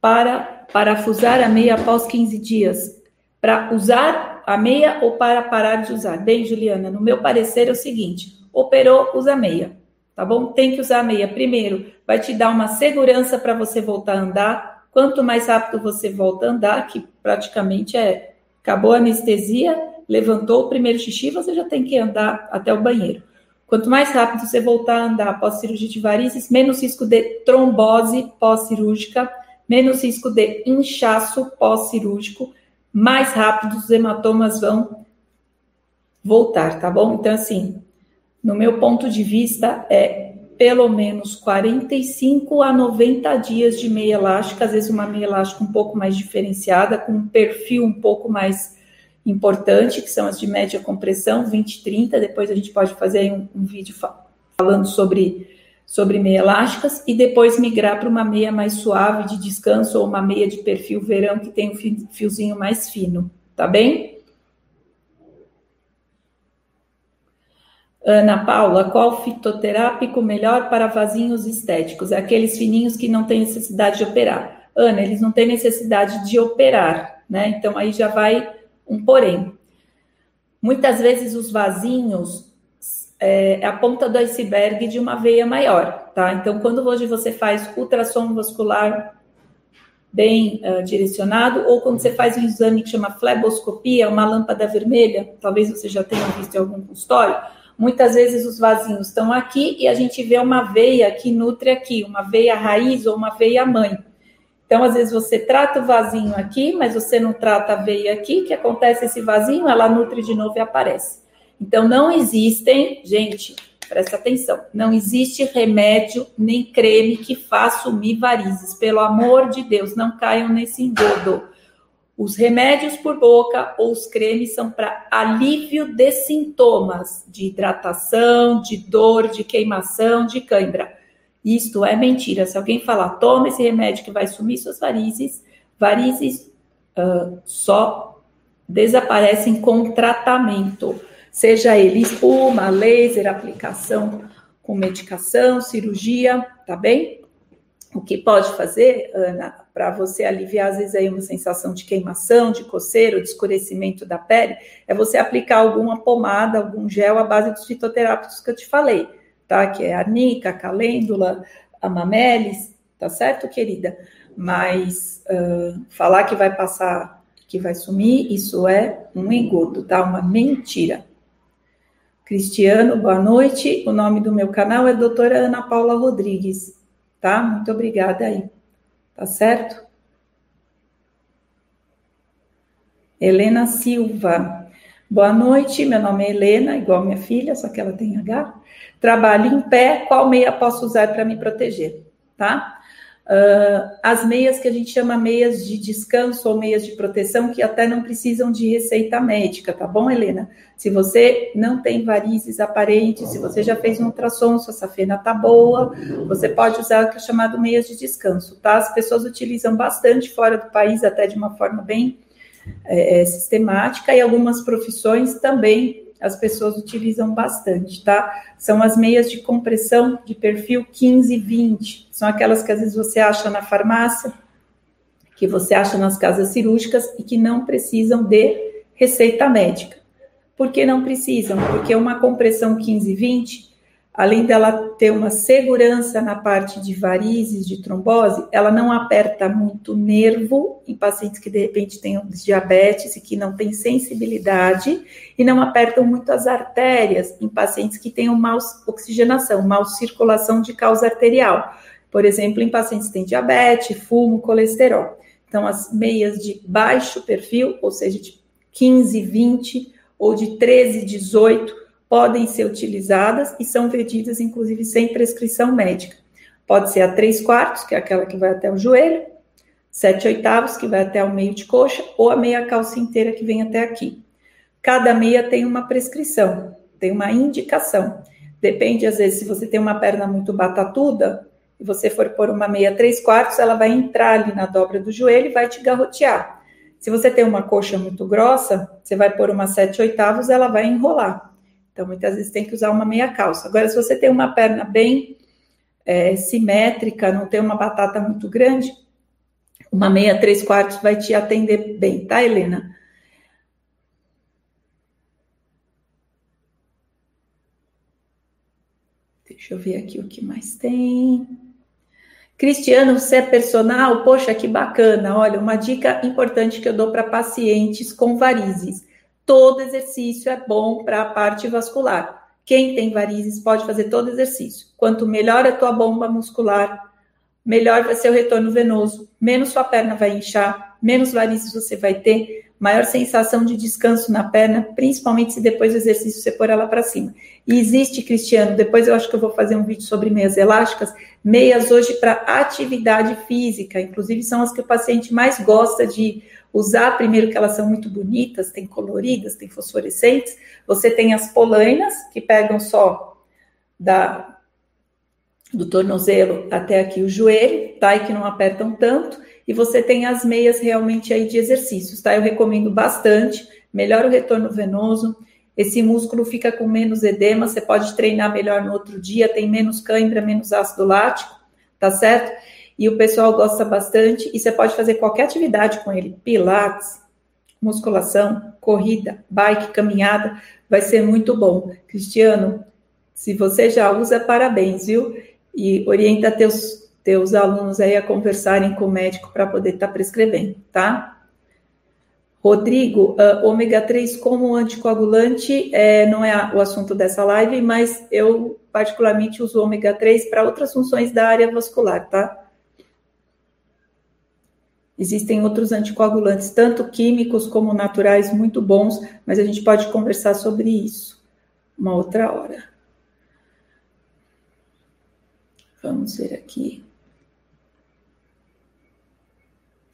para parafusar a meia após 15 dias. Para usar a meia ou para parar de usar? Bem, Juliana, no meu parecer é o seguinte: operou, usa meia, tá bom? Tem que usar meia. Primeiro, vai te dar uma segurança para você voltar a andar. Quanto mais rápido você volta a andar, que praticamente é acabou a anestesia, levantou o primeiro xixi, você já tem que andar até o banheiro. Quanto mais rápido você voltar a andar após cirurgia de varizes, menos risco de trombose pós-cirúrgica, menos risco de inchaço pós-cirúrgico, mais rápido os hematomas vão voltar, tá bom? Então, assim, no meu ponto de vista, é pelo menos 45 a 90 dias de meia elástica, às vezes uma meia elástica um pouco mais diferenciada, com um perfil um pouco mais importante, que são as de média compressão, 20, 30. Depois a gente pode fazer um, um vídeo falando sobre, sobre meia elásticas, e depois migrar para uma meia mais suave de descanso, ou uma meia de perfil verão, que tem um fiozinho mais fino, tá bem? Ana Paula, qual fitoterápico melhor para vasinhos estéticos? É aqueles fininhos que não têm necessidade de operar. Ana, eles não têm necessidade de operar, né? Então aí já vai um porém. Muitas vezes os vasinhos é, é a ponta do iceberg de uma veia maior, tá? Então quando hoje você faz ultrassom vascular bem uh, direcionado, ou quando você faz um exame que chama fleboscopia, uma lâmpada vermelha, talvez você já tenha visto em algum consultório, Muitas vezes os vasinhos estão aqui e a gente vê uma veia que nutre aqui, uma veia raiz ou uma veia mãe. Então, às vezes você trata o vasinho aqui, mas você não trata a veia aqui, que acontece esse vasinho, ela nutre de novo e aparece. Então, não existem, gente, presta atenção, não existe remédio nem creme que faça sumir varizes. Pelo amor de Deus, não caiam nesse engodo. Os remédios por boca ou os cremes são para alívio de sintomas de hidratação, de dor, de queimação, de cãibra. Isto é mentira. Se alguém falar, toma esse remédio que vai sumir suas varizes, varizes uh, só desaparecem com tratamento, seja ele espuma, laser, aplicação com medicação, cirurgia, tá bem? O que pode fazer, Ana, para você aliviar às vezes aí uma sensação de queimação, de coceira, de escurecimento da pele, é você aplicar alguma pomada, algum gel à base dos fitoterápicos que eu te falei, tá? Que é a arnica, a calêndula, a mamelis, tá certo, querida? Mas uh, falar que vai passar, que vai sumir, isso é um engodo, tá? Uma mentira. Cristiano, boa noite. O nome do meu canal é doutora Ana Paula Rodrigues, tá? Muito obrigada aí. Tá certo? Helena Silva. Boa noite, meu nome é Helena, igual minha filha, só que ela tem H. Trabalho em pé, qual meia posso usar para me proteger, tá? Uh, as meias que a gente chama meias de descanso ou meias de proteção, que até não precisam de receita médica, tá bom, Helena? Se você não tem varizes aparentes, se você já fez um ultrassom, sua safena tá boa, você pode usar o que é chamado meias de descanso, tá? As pessoas utilizam bastante fora do país, até de uma forma bem é, sistemática, e algumas profissões também as pessoas utilizam bastante, tá? São as meias de compressão de perfil 15 e 20. São aquelas que às vezes você acha na farmácia, que você acha nas casas cirúrgicas e que não precisam de receita médica. Por que não precisam? Porque uma compressão 15 e 20 além dela ter uma segurança na parte de varizes, de trombose, ela não aperta muito nervo em pacientes que de repente têm diabetes e que não têm sensibilidade, e não apertam muito as artérias em pacientes que têm mal oxigenação, mal circulação de causa arterial. Por exemplo, em pacientes que têm diabetes, fumo, colesterol. Então, as meias de baixo perfil, ou seja, de 15, 20 ou de 13, 18, podem ser utilizadas e são vendidas, inclusive, sem prescrição médica. Pode ser a 3 quartos, que é aquela que vai até o joelho, 7 oitavos, que vai até o meio de coxa, ou a meia calça inteira, que vem até aqui. Cada meia tem uma prescrição, tem uma indicação. Depende, às vezes, se você tem uma perna muito batatuda, e você for pôr uma meia 3 quartos, ela vai entrar ali na dobra do joelho e vai te garrotear. Se você tem uma coxa muito grossa, você vai pôr uma 7 oitavos, ela vai enrolar. Então, muitas vezes tem que usar uma meia calça. Agora, se você tem uma perna bem é, simétrica, não tem uma batata muito grande, uma meia três quartos vai te atender bem, tá, Helena? Deixa eu ver aqui o que mais tem. Cristiano, você é personal? Poxa, que bacana. Olha, uma dica importante que eu dou para pacientes com varizes todo exercício é bom para a parte vascular. Quem tem varizes pode fazer todo exercício. Quanto melhor a tua bomba muscular, melhor vai ser o retorno venoso, menos sua perna vai inchar, menos varizes você vai ter, maior sensação de descanso na perna, principalmente se depois do exercício você pôr ela para cima. E existe, Cristiano, depois eu acho que eu vou fazer um vídeo sobre meias elásticas, meias hoje para atividade física, inclusive são as que o paciente mais gosta de usar primeiro que elas são muito bonitas, tem coloridas, tem fosforescentes. Você tem as polainas que pegam só da do tornozelo até aqui o joelho, tá? E que não apertam tanto. E você tem as meias realmente aí de exercícios, tá? Eu recomendo bastante, melhora o retorno venoso. Esse músculo fica com menos edema, você pode treinar melhor no outro dia, tem menos cãibra, menos ácido lático, tá certo? e o pessoal gosta bastante. E você pode fazer qualquer atividade com ele: pilates, musculação, corrida, bike, caminhada, vai ser muito bom. Cristiano, se você já usa, parabéns, viu? E orienta teus, teus alunos aí a conversarem com o médico para poder estar tá prescrevendo, tá? Rodrigo, uh, ômega 3 como anticoagulante é, não é o assunto dessa live, mas eu particularmente uso ômega 3 para outras funções da área vascular, tá? Existem outros anticoagulantes, tanto químicos como naturais, muito bons, mas a gente pode conversar sobre isso uma outra hora. Vamos ver aqui.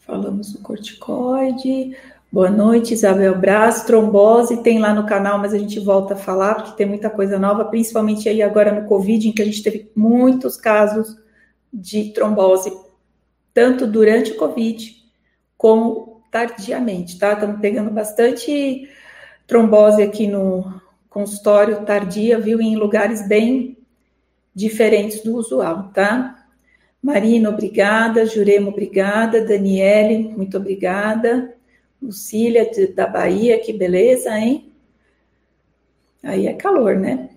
Falamos do corticoide. Boa noite, Isabel Braz. Trombose tem lá no canal, mas a gente volta a falar, porque tem muita coisa nova, principalmente aí agora no Covid, em que a gente teve muitos casos de trombose, tanto durante o Covid como tardiamente, tá? Estamos pegando bastante trombose aqui no consultório tardia, viu? Em lugares bem diferentes do usual, tá? Marina, obrigada. Jurema, obrigada. Daniele, muito obrigada. Lucília, de, da Bahia, que beleza, hein? Aí é calor, né?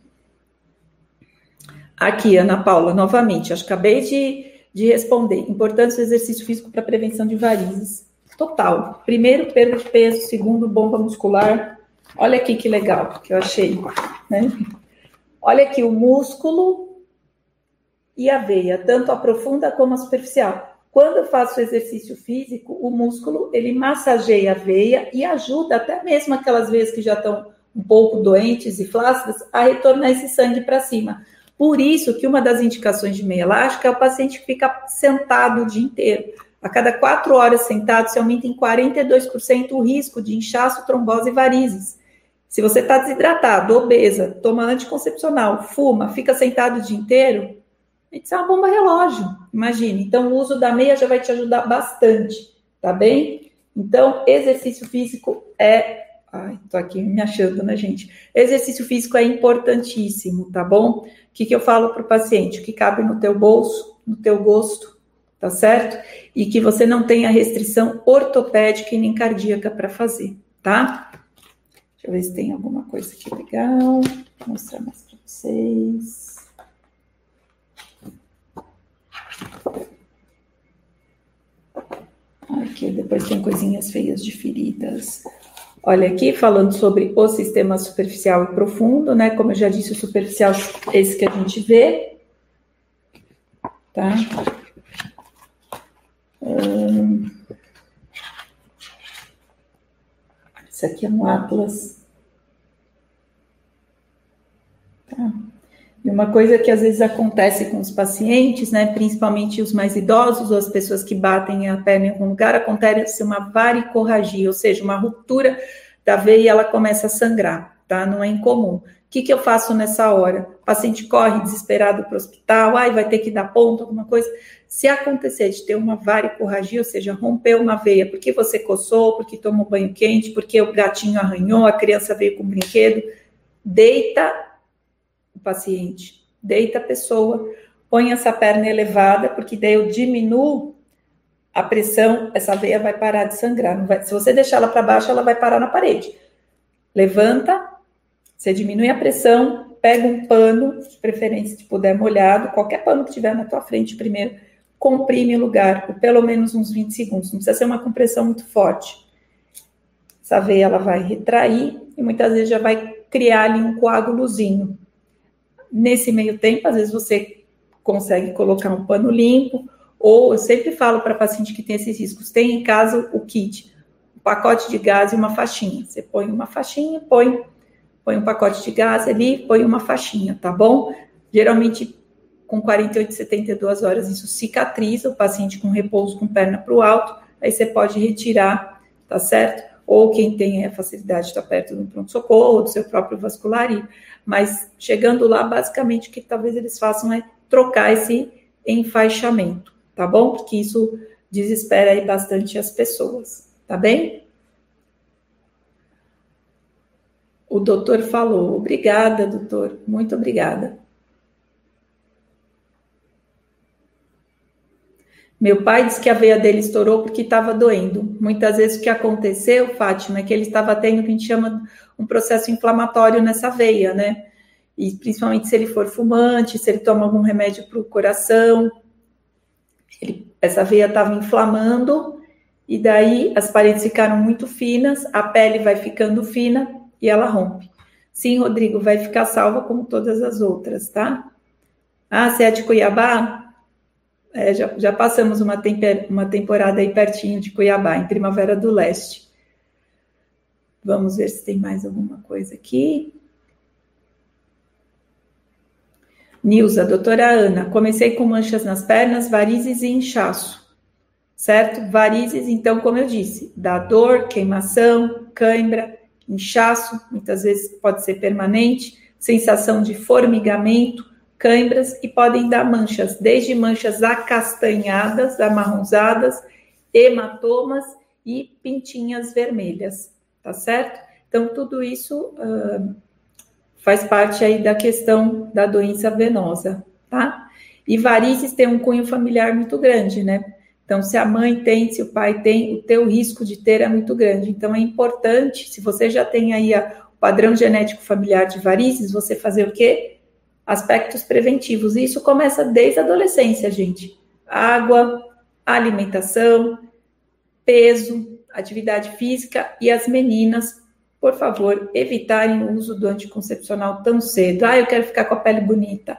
Aqui, Ana Paula, novamente, acho que acabei de, de responder. Importância do exercício físico para prevenção de varizes. Total. Primeiro, perda de peso. Segundo, bomba muscular. Olha aqui que legal que eu achei. Né? Olha aqui o músculo e a veia, tanto a profunda como a superficial. Quando eu faço exercício físico, o músculo ele massageia a veia e ajuda até mesmo aquelas veias que já estão um pouco doentes e flácidas a retornar esse sangue para cima. Por isso que uma das indicações de meia elástica é o paciente que fica sentado o dia inteiro. A cada quatro horas sentado, se aumenta em 42% o risco de inchaço, trombose e varizes. Se você está desidratado, obesa, toma anticoncepcional, fuma, fica sentado o dia inteiro, isso é uma bomba relógio, imagine. Então, o uso da meia já vai te ajudar bastante, tá bem? Então, exercício físico é. Ai, tô aqui me achando, né, gente? Exercício físico é importantíssimo, tá bom? O que, que eu falo para o paciente? O que cabe no teu bolso, no teu gosto, tá certo? E que você não tenha restrição ortopédica e nem cardíaca para fazer, tá? Deixa eu ver se tem alguma coisa aqui legal. Vou mostrar mais para vocês. Aqui depois tem coisinhas feias de feridas. Olha aqui, falando sobre o sistema superficial e profundo, né? Como eu já disse, o superficial é esse que a gente vê. Tá? Hum, aqui é um atlas. Tá? E uma coisa que às vezes acontece com os pacientes, né, principalmente os mais idosos ou as pessoas que batem a perna em algum lugar, acontece uma varicorragia, ou seja, uma ruptura da veia e ela começa a sangrar, tá? Não é incomum. O que, que eu faço nessa hora? O paciente corre desesperado para o hospital, ai, vai ter que dar ponto, alguma coisa. Se acontecer de ter uma varicorragia, ou seja, rompeu uma veia, porque você coçou, porque tomou banho quente, porque o gatinho arranhou, a criança veio com brinquedo, deita o paciente. Deita a pessoa, põe essa perna elevada, porque daí eu diminuo a pressão, essa veia vai parar de sangrar. Vai, se você deixar ela para baixo, ela vai parar na parede. Levanta, você diminui a pressão, pega um pano, de preferência, se puder molhado, qualquer pano que tiver na tua frente primeiro, comprime o lugar por pelo menos uns 20 segundos. Não precisa ser uma compressão muito forte. Essa veia ela vai retrair e muitas vezes já vai criar ali um coágulozinho. Nesse meio tempo, às vezes você consegue colocar um pano limpo, ou eu sempre falo para paciente que tem esses riscos, tem em casa o kit, um pacote de gás e uma faixinha. Você põe uma faixinha, põe, põe um pacote de gás ali, põe uma faixinha, tá bom? Geralmente com 48, 72 horas isso cicatriza, o paciente com repouso com perna para o alto, aí você pode retirar, tá certo? Ou quem tem a facilidade de estar perto do pronto-socorro, do seu próprio vascularia. Mas chegando lá, basicamente, o que talvez eles façam é trocar esse enfaixamento, tá bom? Porque isso desespera aí bastante as pessoas, tá bem? O doutor falou, obrigada, doutor, muito obrigada. Meu pai disse que a veia dele estourou porque estava doendo. Muitas vezes o que aconteceu, Fátima, é que ele estava tendo o que a gente chama um processo inflamatório nessa veia, né? E principalmente se ele for fumante, se ele toma algum remédio para o coração, ele, essa veia estava inflamando e daí as paredes ficaram muito finas, a pele vai ficando fina e ela rompe. Sim, Rodrigo, vai ficar salva como todas as outras, tá? Ah, você é de Cuiabá? É, já, já, passamos uma, temper, uma temporada aí pertinho de Cuiabá, em Primavera do Leste. Vamos ver se tem mais alguma coisa aqui. Nilza, doutora Ana, comecei com manchas nas pernas, varizes e inchaço. certo? Varizes, então, como eu disse, dá dor, queimação, cãibra, inchaço, muitas vezes pode ser permanente, sensação de formigamento, cãibras e podem dar manchas, desde manchas acastanhadas, amarronzadas, hematomas e pintinhas vermelhas, tá certo? Então, tudo isso uh, faz parte aí da questão da doença venosa, tá? E varizes tem um cunho familiar muito grande, né? Então, se a mãe tem, se o pai tem, o teu risco de ter é muito grande. Então, é importante, se você já tem aí o padrão genético familiar de varizes, você fazer o quê? Aspectos preventivos. E isso começa desde a adolescência, gente. Água, alimentação, peso, atividade física e as meninas, por favor, evitarem o uso do anticoncepcional tão cedo. Ah, eu quero ficar com a pele bonita.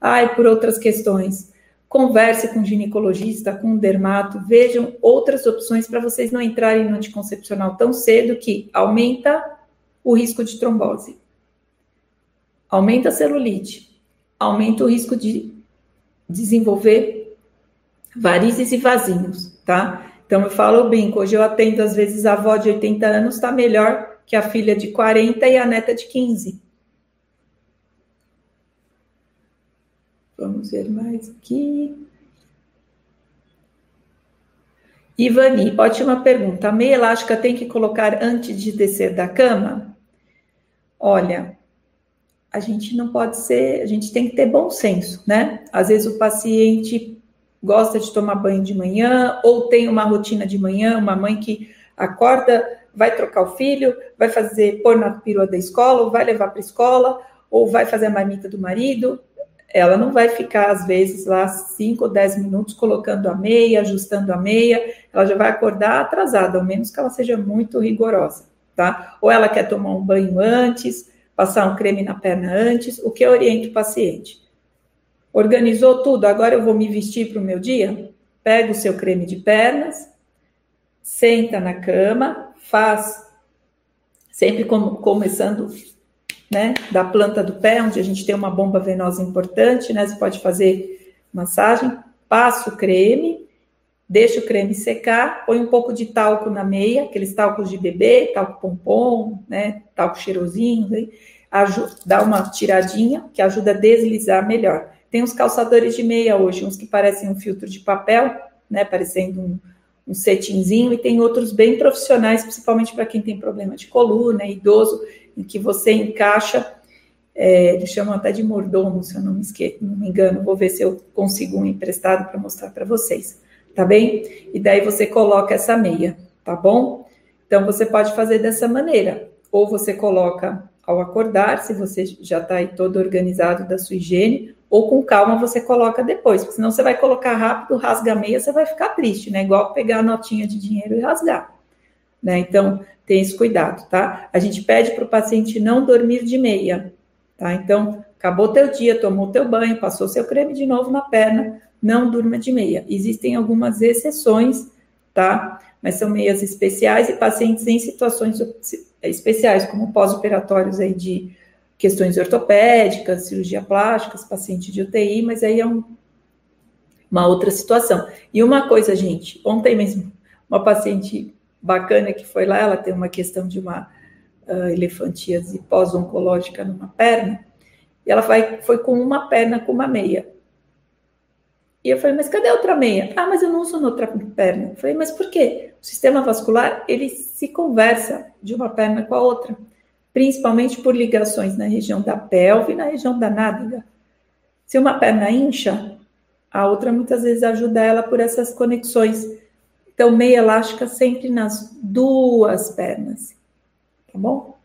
Ah, por outras questões. Converse com ginecologista, com dermato, vejam outras opções para vocês não entrarem no anticoncepcional tão cedo que aumenta o risco de trombose, aumenta a celulite, aumenta o risco de desenvolver varizes e vasinhos, tá? Então eu falo, bem, hoje eu atendo às vezes a avó de 80 anos está melhor que a filha de 40 e a neta de 15. Vamos ver mais aqui. Ivani, ótima pergunta. A meia elástica tem que colocar antes de descer da cama? Olha, a gente não pode ser, a gente tem que ter bom senso, né? Às vezes o paciente gosta de tomar banho de manhã ou tem uma rotina de manhã, uma mãe que acorda, vai trocar o filho, vai fazer pôr na perua da escola, ou vai levar para a escola, ou vai fazer a marmita do marido, ela não vai ficar, às vezes, lá 5 ou 10 minutos colocando a meia, ajustando a meia, ela já vai acordar atrasada, ao menos que ela seja muito rigorosa, tá? Ou ela quer tomar um banho antes, passar um creme na perna antes, o que eu oriento o paciente? Organizou tudo, agora eu vou me vestir para o meu dia? Pega o seu creme de pernas, senta na cama, faz, sempre como, começando né, da planta do pé, onde a gente tem uma bomba venosa importante, né? Você pode fazer massagem, passa o creme, deixa o creme secar, põe um pouco de talco na meia, aqueles talcos de bebê, talco pompom, né, talco cheirosinho, né, dá uma tiradinha que ajuda a deslizar melhor. Tem uns calçadores de meia hoje, uns que parecem um filtro de papel, né, parecendo um, um cetinzinho, e tem outros bem profissionais, principalmente para quem tem problema de coluna, idoso, em que você encaixa, é, eles chamam até de mordomo, se eu não me, esqueço, não me engano, vou ver se eu consigo um emprestado para mostrar para vocês, tá bem? E daí você coloca essa meia, tá bom? Então você pode fazer dessa maneira, ou você coloca ao acordar, se você já está aí todo organizado da sua higiene, ou com calma você coloca depois, porque senão você vai colocar rápido, rasga a meia, você vai ficar triste, né? Igual pegar a notinha de dinheiro e rasgar, né? Então, tem esse cuidado, tá? A gente pede para o paciente não dormir de meia, tá? Então, acabou teu dia, tomou teu banho, passou seu creme de novo na perna, não durma de meia. Existem algumas exceções, tá? Mas são meias especiais e pacientes em situações especiais, como pós-operatórios aí de questões ortopédicas, cirurgia plástica, paciente de UTI, mas aí é um, uma outra situação. E uma coisa, gente, ontem mesmo, uma paciente bacana que foi lá, ela tem uma questão de uma uh, elefantíase pós-oncológica numa perna, e ela vai, foi com uma perna com uma meia. E eu falei, mas cadê a outra meia? Ah, mas eu não uso na outra perna. Eu falei, mas por quê? O sistema vascular, ele se conversa de uma perna com a outra, principalmente por ligações na região da pelve e na região da nádega. Se uma perna incha, a outra muitas vezes ajuda ela por essas conexões então, meia elástica sempre nas duas pernas, tá bom?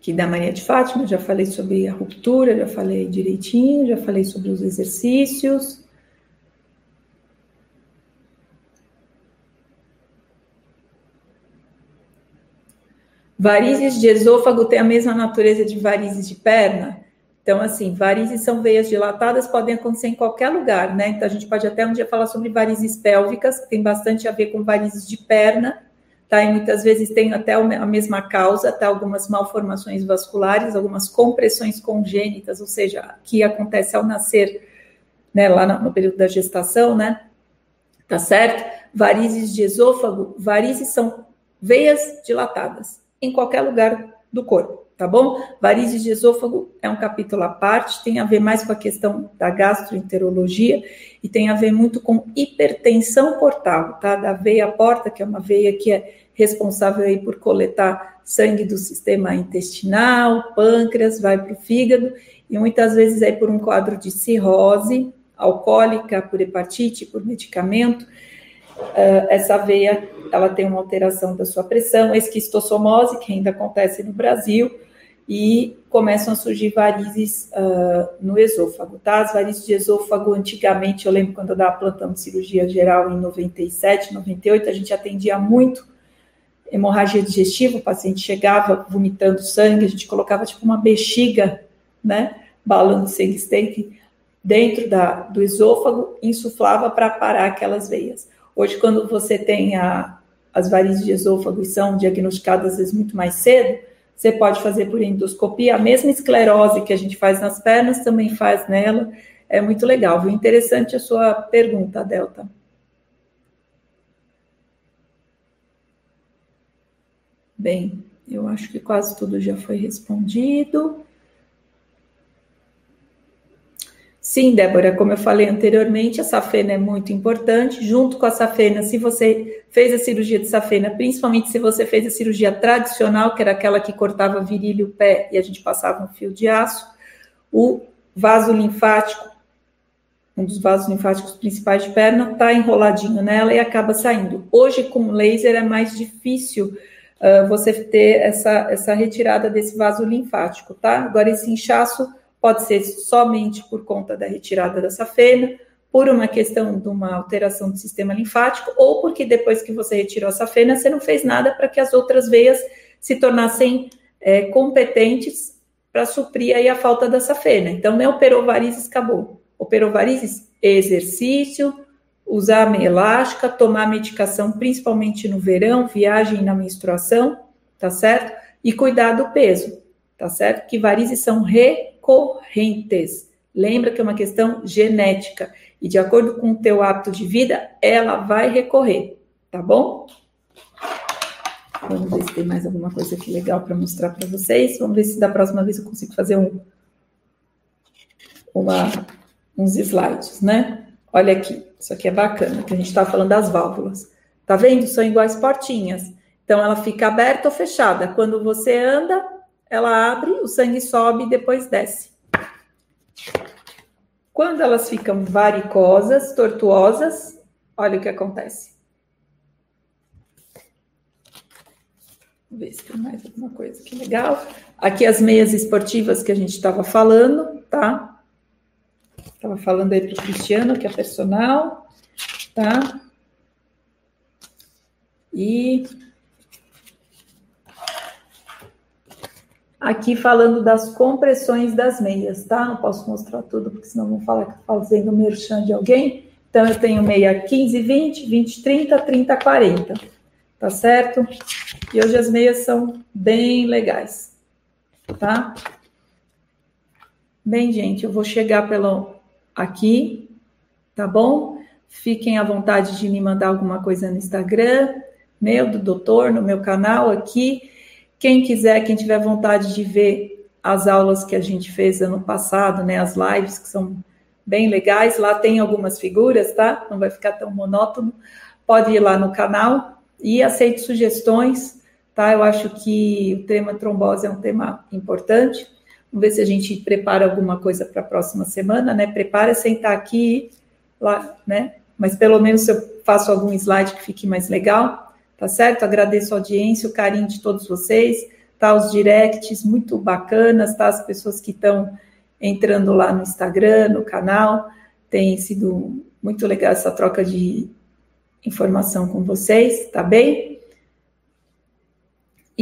Aqui da Maria de Fátima, já falei sobre a ruptura, já falei direitinho, já falei sobre os exercícios. Varizes de esôfago têm a mesma natureza de varizes de perna. Então, assim, varizes são veias dilatadas, podem acontecer em qualquer lugar, né? Então, a gente pode até um dia falar sobre varizes pélvicas, que tem bastante a ver com varizes de perna, tá? E muitas vezes tem até a mesma causa, tá? Algumas malformações vasculares, algumas compressões congênitas, ou seja, que acontece ao nascer, né, lá no período da gestação, né? Tá certo? Varizes de esôfago, varizes são veias dilatadas em qualquer lugar do corpo, tá bom? Varizes de esôfago é um capítulo à parte, tem a ver mais com a questão da gastroenterologia e tem a ver muito com hipertensão portal, tá? Da veia porta, que é uma veia que é responsável aí por coletar sangue do sistema intestinal, pâncreas, vai para o fígado e muitas vezes aí por um quadro de cirrose alcoólica, por hepatite, por medicamento, uh, essa veia ela tem uma alteração da sua pressão, esquistossomose, que ainda acontece no Brasil, e começam a surgir varizes uh, no esôfago, tá? As varizes de esôfago, antigamente, eu lembro quando eu dava plantão de cirurgia geral em 97, 98, a gente atendia muito hemorragia digestiva, o paciente chegava vomitando sangue, a gente colocava tipo uma bexiga, né, balão de sangue steak dentro da, do esôfago, insuflava para parar aquelas veias. Hoje, quando você tem a, as varizes de esôfago e são diagnosticadas às vezes muito mais cedo, você pode fazer por endoscopia. A mesma esclerose que a gente faz nas pernas também faz nela. É muito legal, viu? Interessante a sua pergunta, Delta. Bem, eu acho que quase tudo já foi respondido. Sim, Débora, como eu falei anteriormente, a safena é muito importante. Junto com a safena, se você fez a cirurgia de safena, principalmente se você fez a cirurgia tradicional, que era aquela que cortava virilha e o pé e a gente passava um fio de aço, o vaso linfático, um dos vasos linfáticos principais de perna, está enroladinho nela e acaba saindo. Hoje, com laser, é mais difícil uh, você ter essa, essa retirada desse vaso linfático, tá? Agora, esse inchaço pode ser somente por conta da retirada da safena, por uma questão de uma alteração do sistema linfático, ou porque depois que você retirou a safena, você não fez nada para que as outras veias se tornassem é, competentes para suprir aí a falta da safena. Então, não operou varizes, acabou. Operou varizes, exercício, usar elástica, tomar medicação, principalmente no verão, viagem na menstruação, tá certo? E cuidar do peso, tá certo? Que varizes são re recorrentes. Lembra que é uma questão genética e de acordo com o teu hábito de vida, ela vai recorrer, tá bom? Vamos ver se tem mais alguma coisa aqui legal para mostrar para vocês. Vamos ver se da próxima vez eu consigo fazer um, uma, uns slides, né? Olha aqui, isso aqui é bacana, que a gente está falando das válvulas. Tá vendo? São iguais portinhas. Então, ela fica aberta ou fechada. Quando você anda, ela abre, o sangue sobe e depois desce. Quando elas ficam varicosas, tortuosas, olha o que acontece. Vamos ver se tem mais alguma coisa aqui legal. Aqui as meias esportivas que a gente estava falando, tá? Estava falando aí para o Cristiano, que é personal, tá? E aqui falando das compressões das meias, tá? Não posso mostrar tudo, porque senão vão falar que estou fazendo merchan de alguém. Então, eu tenho meia 15, 20, 20, 30, 30, 40, tá certo? E hoje as meias são bem legais, tá? Bem, gente, eu vou chegar pelo aqui, tá bom? Fiquem à vontade de me mandar alguma coisa no Instagram, meu, do doutor, no meu canal aqui. Quem quiser, quem tiver vontade de ver as aulas que a gente fez ano passado, né, as lives que são bem legais, lá tem algumas figuras, tá? Não vai ficar tão monótono. Pode ir lá no canal e aceito sugestões, tá? Eu acho que o tema trombose é um tema importante. Vamos ver se a gente prepara alguma coisa para a próxima semana, né? Prepara sentar aqui, lá, né? Mas pelo menos eu faço algum slide que fique mais legal tá certo? Agradeço a audiência, o carinho de todos vocês, tá? Os directs muito bacanas, tá? As pessoas que estão entrando lá no Instagram, no canal, tem sido muito legal essa troca de informação com vocês, tá bem?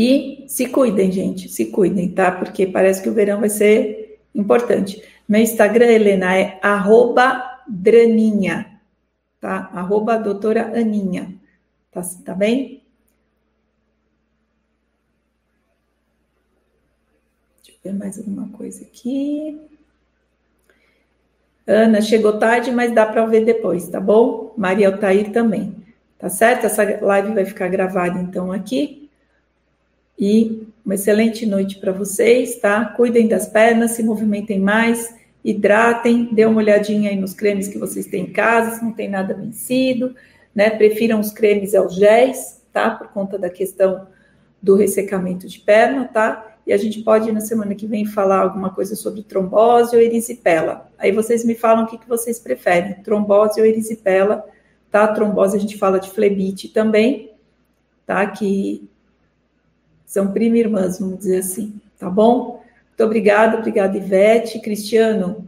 E se cuidem, gente, se cuidem, tá? Porque parece que o verão vai ser importante. Meu Instagram, Helena, é arroba draninha, tá? Arroba doutora Aninha, tá, tá bem? Deixa eu ver mais alguma coisa aqui. Ana, chegou tarde, mas dá para ver depois, tá bom? Maria Altair também, tá certo? Essa live vai ficar gravada então aqui. E uma excelente noite para vocês, tá? Cuidem das pernas, se movimentem mais, hidratem, dê uma olhadinha aí nos cremes que vocês têm em casa, se não tem nada vencido, né? Prefiram os cremes aos géis, tá? Por conta da questão do ressecamento de perna, tá? E a gente pode, na semana que vem, falar alguma coisa sobre trombose ou erisipela. Aí vocês me falam o que, que vocês preferem, trombose ou erisipela, tá? Trombose a gente fala de flebite também, tá? Que são prima irmãs, vamos dizer assim, tá bom? Muito obrigada, obrigada Ivete, Cristiano,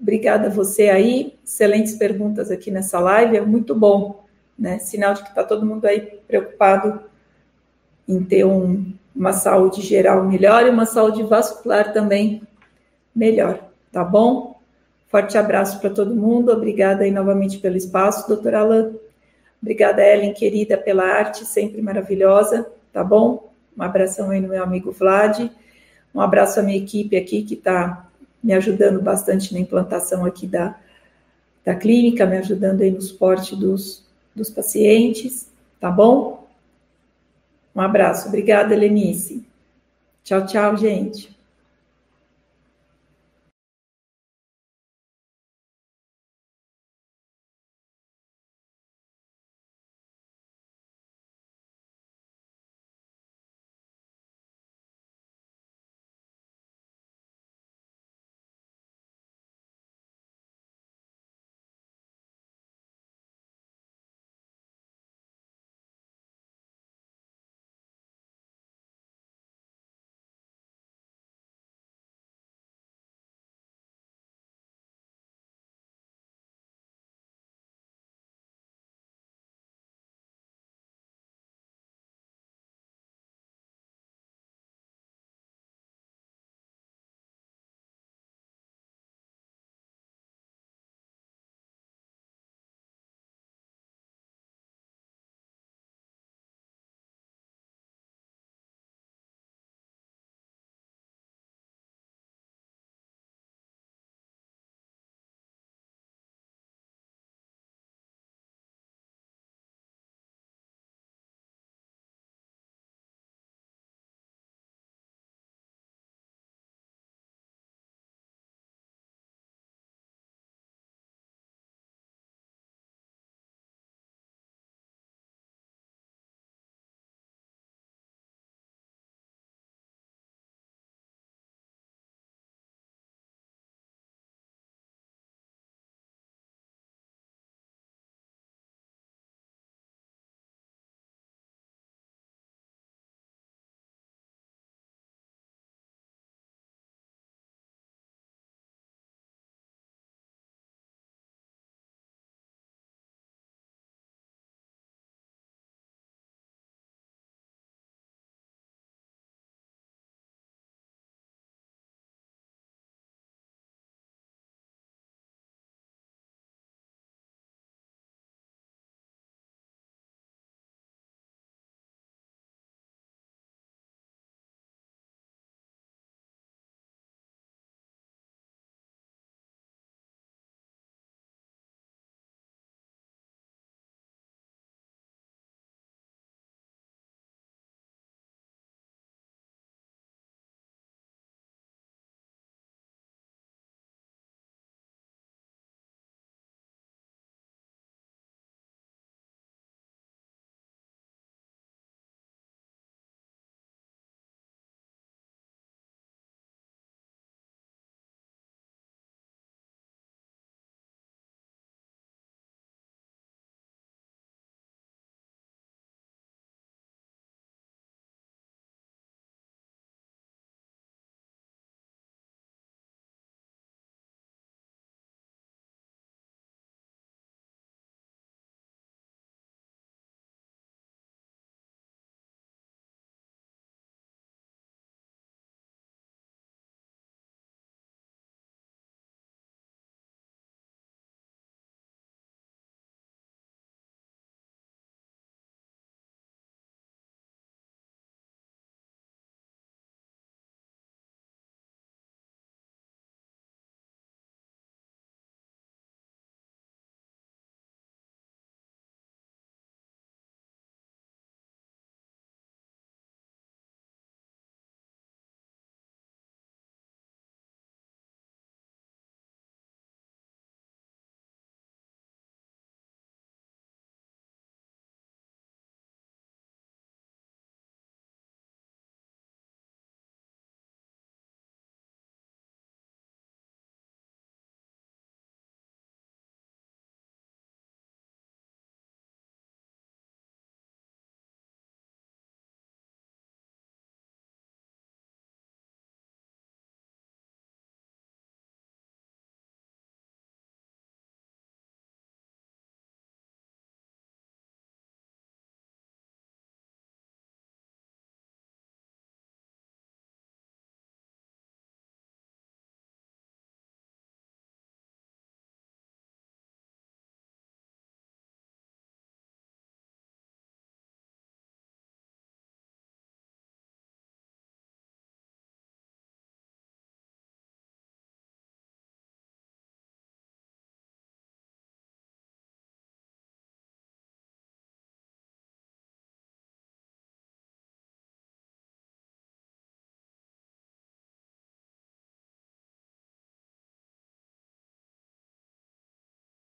obrigada a você aí, excelentes perguntas aqui nessa live, é muito bom, né? Sinal de que está todo mundo aí preocupado em ter um, uma saúde geral melhor e uma saúde vascular também melhor, tá bom? Forte abraço para todo mundo, obrigada aí novamente pelo espaço, doutora Alain. Obrigada, Ellen, querida, pela arte, sempre maravilhosa, tá bom? Um abração aí no meu amigo Vlad. Um abraço à minha equipe aqui que está me ajudando bastante na implantação aqui da, da clínica, me ajudando aí no suporte dos, dos pacientes, tá bom? Um abraço. Obrigada, Lenice. Tchau, tchau, gente.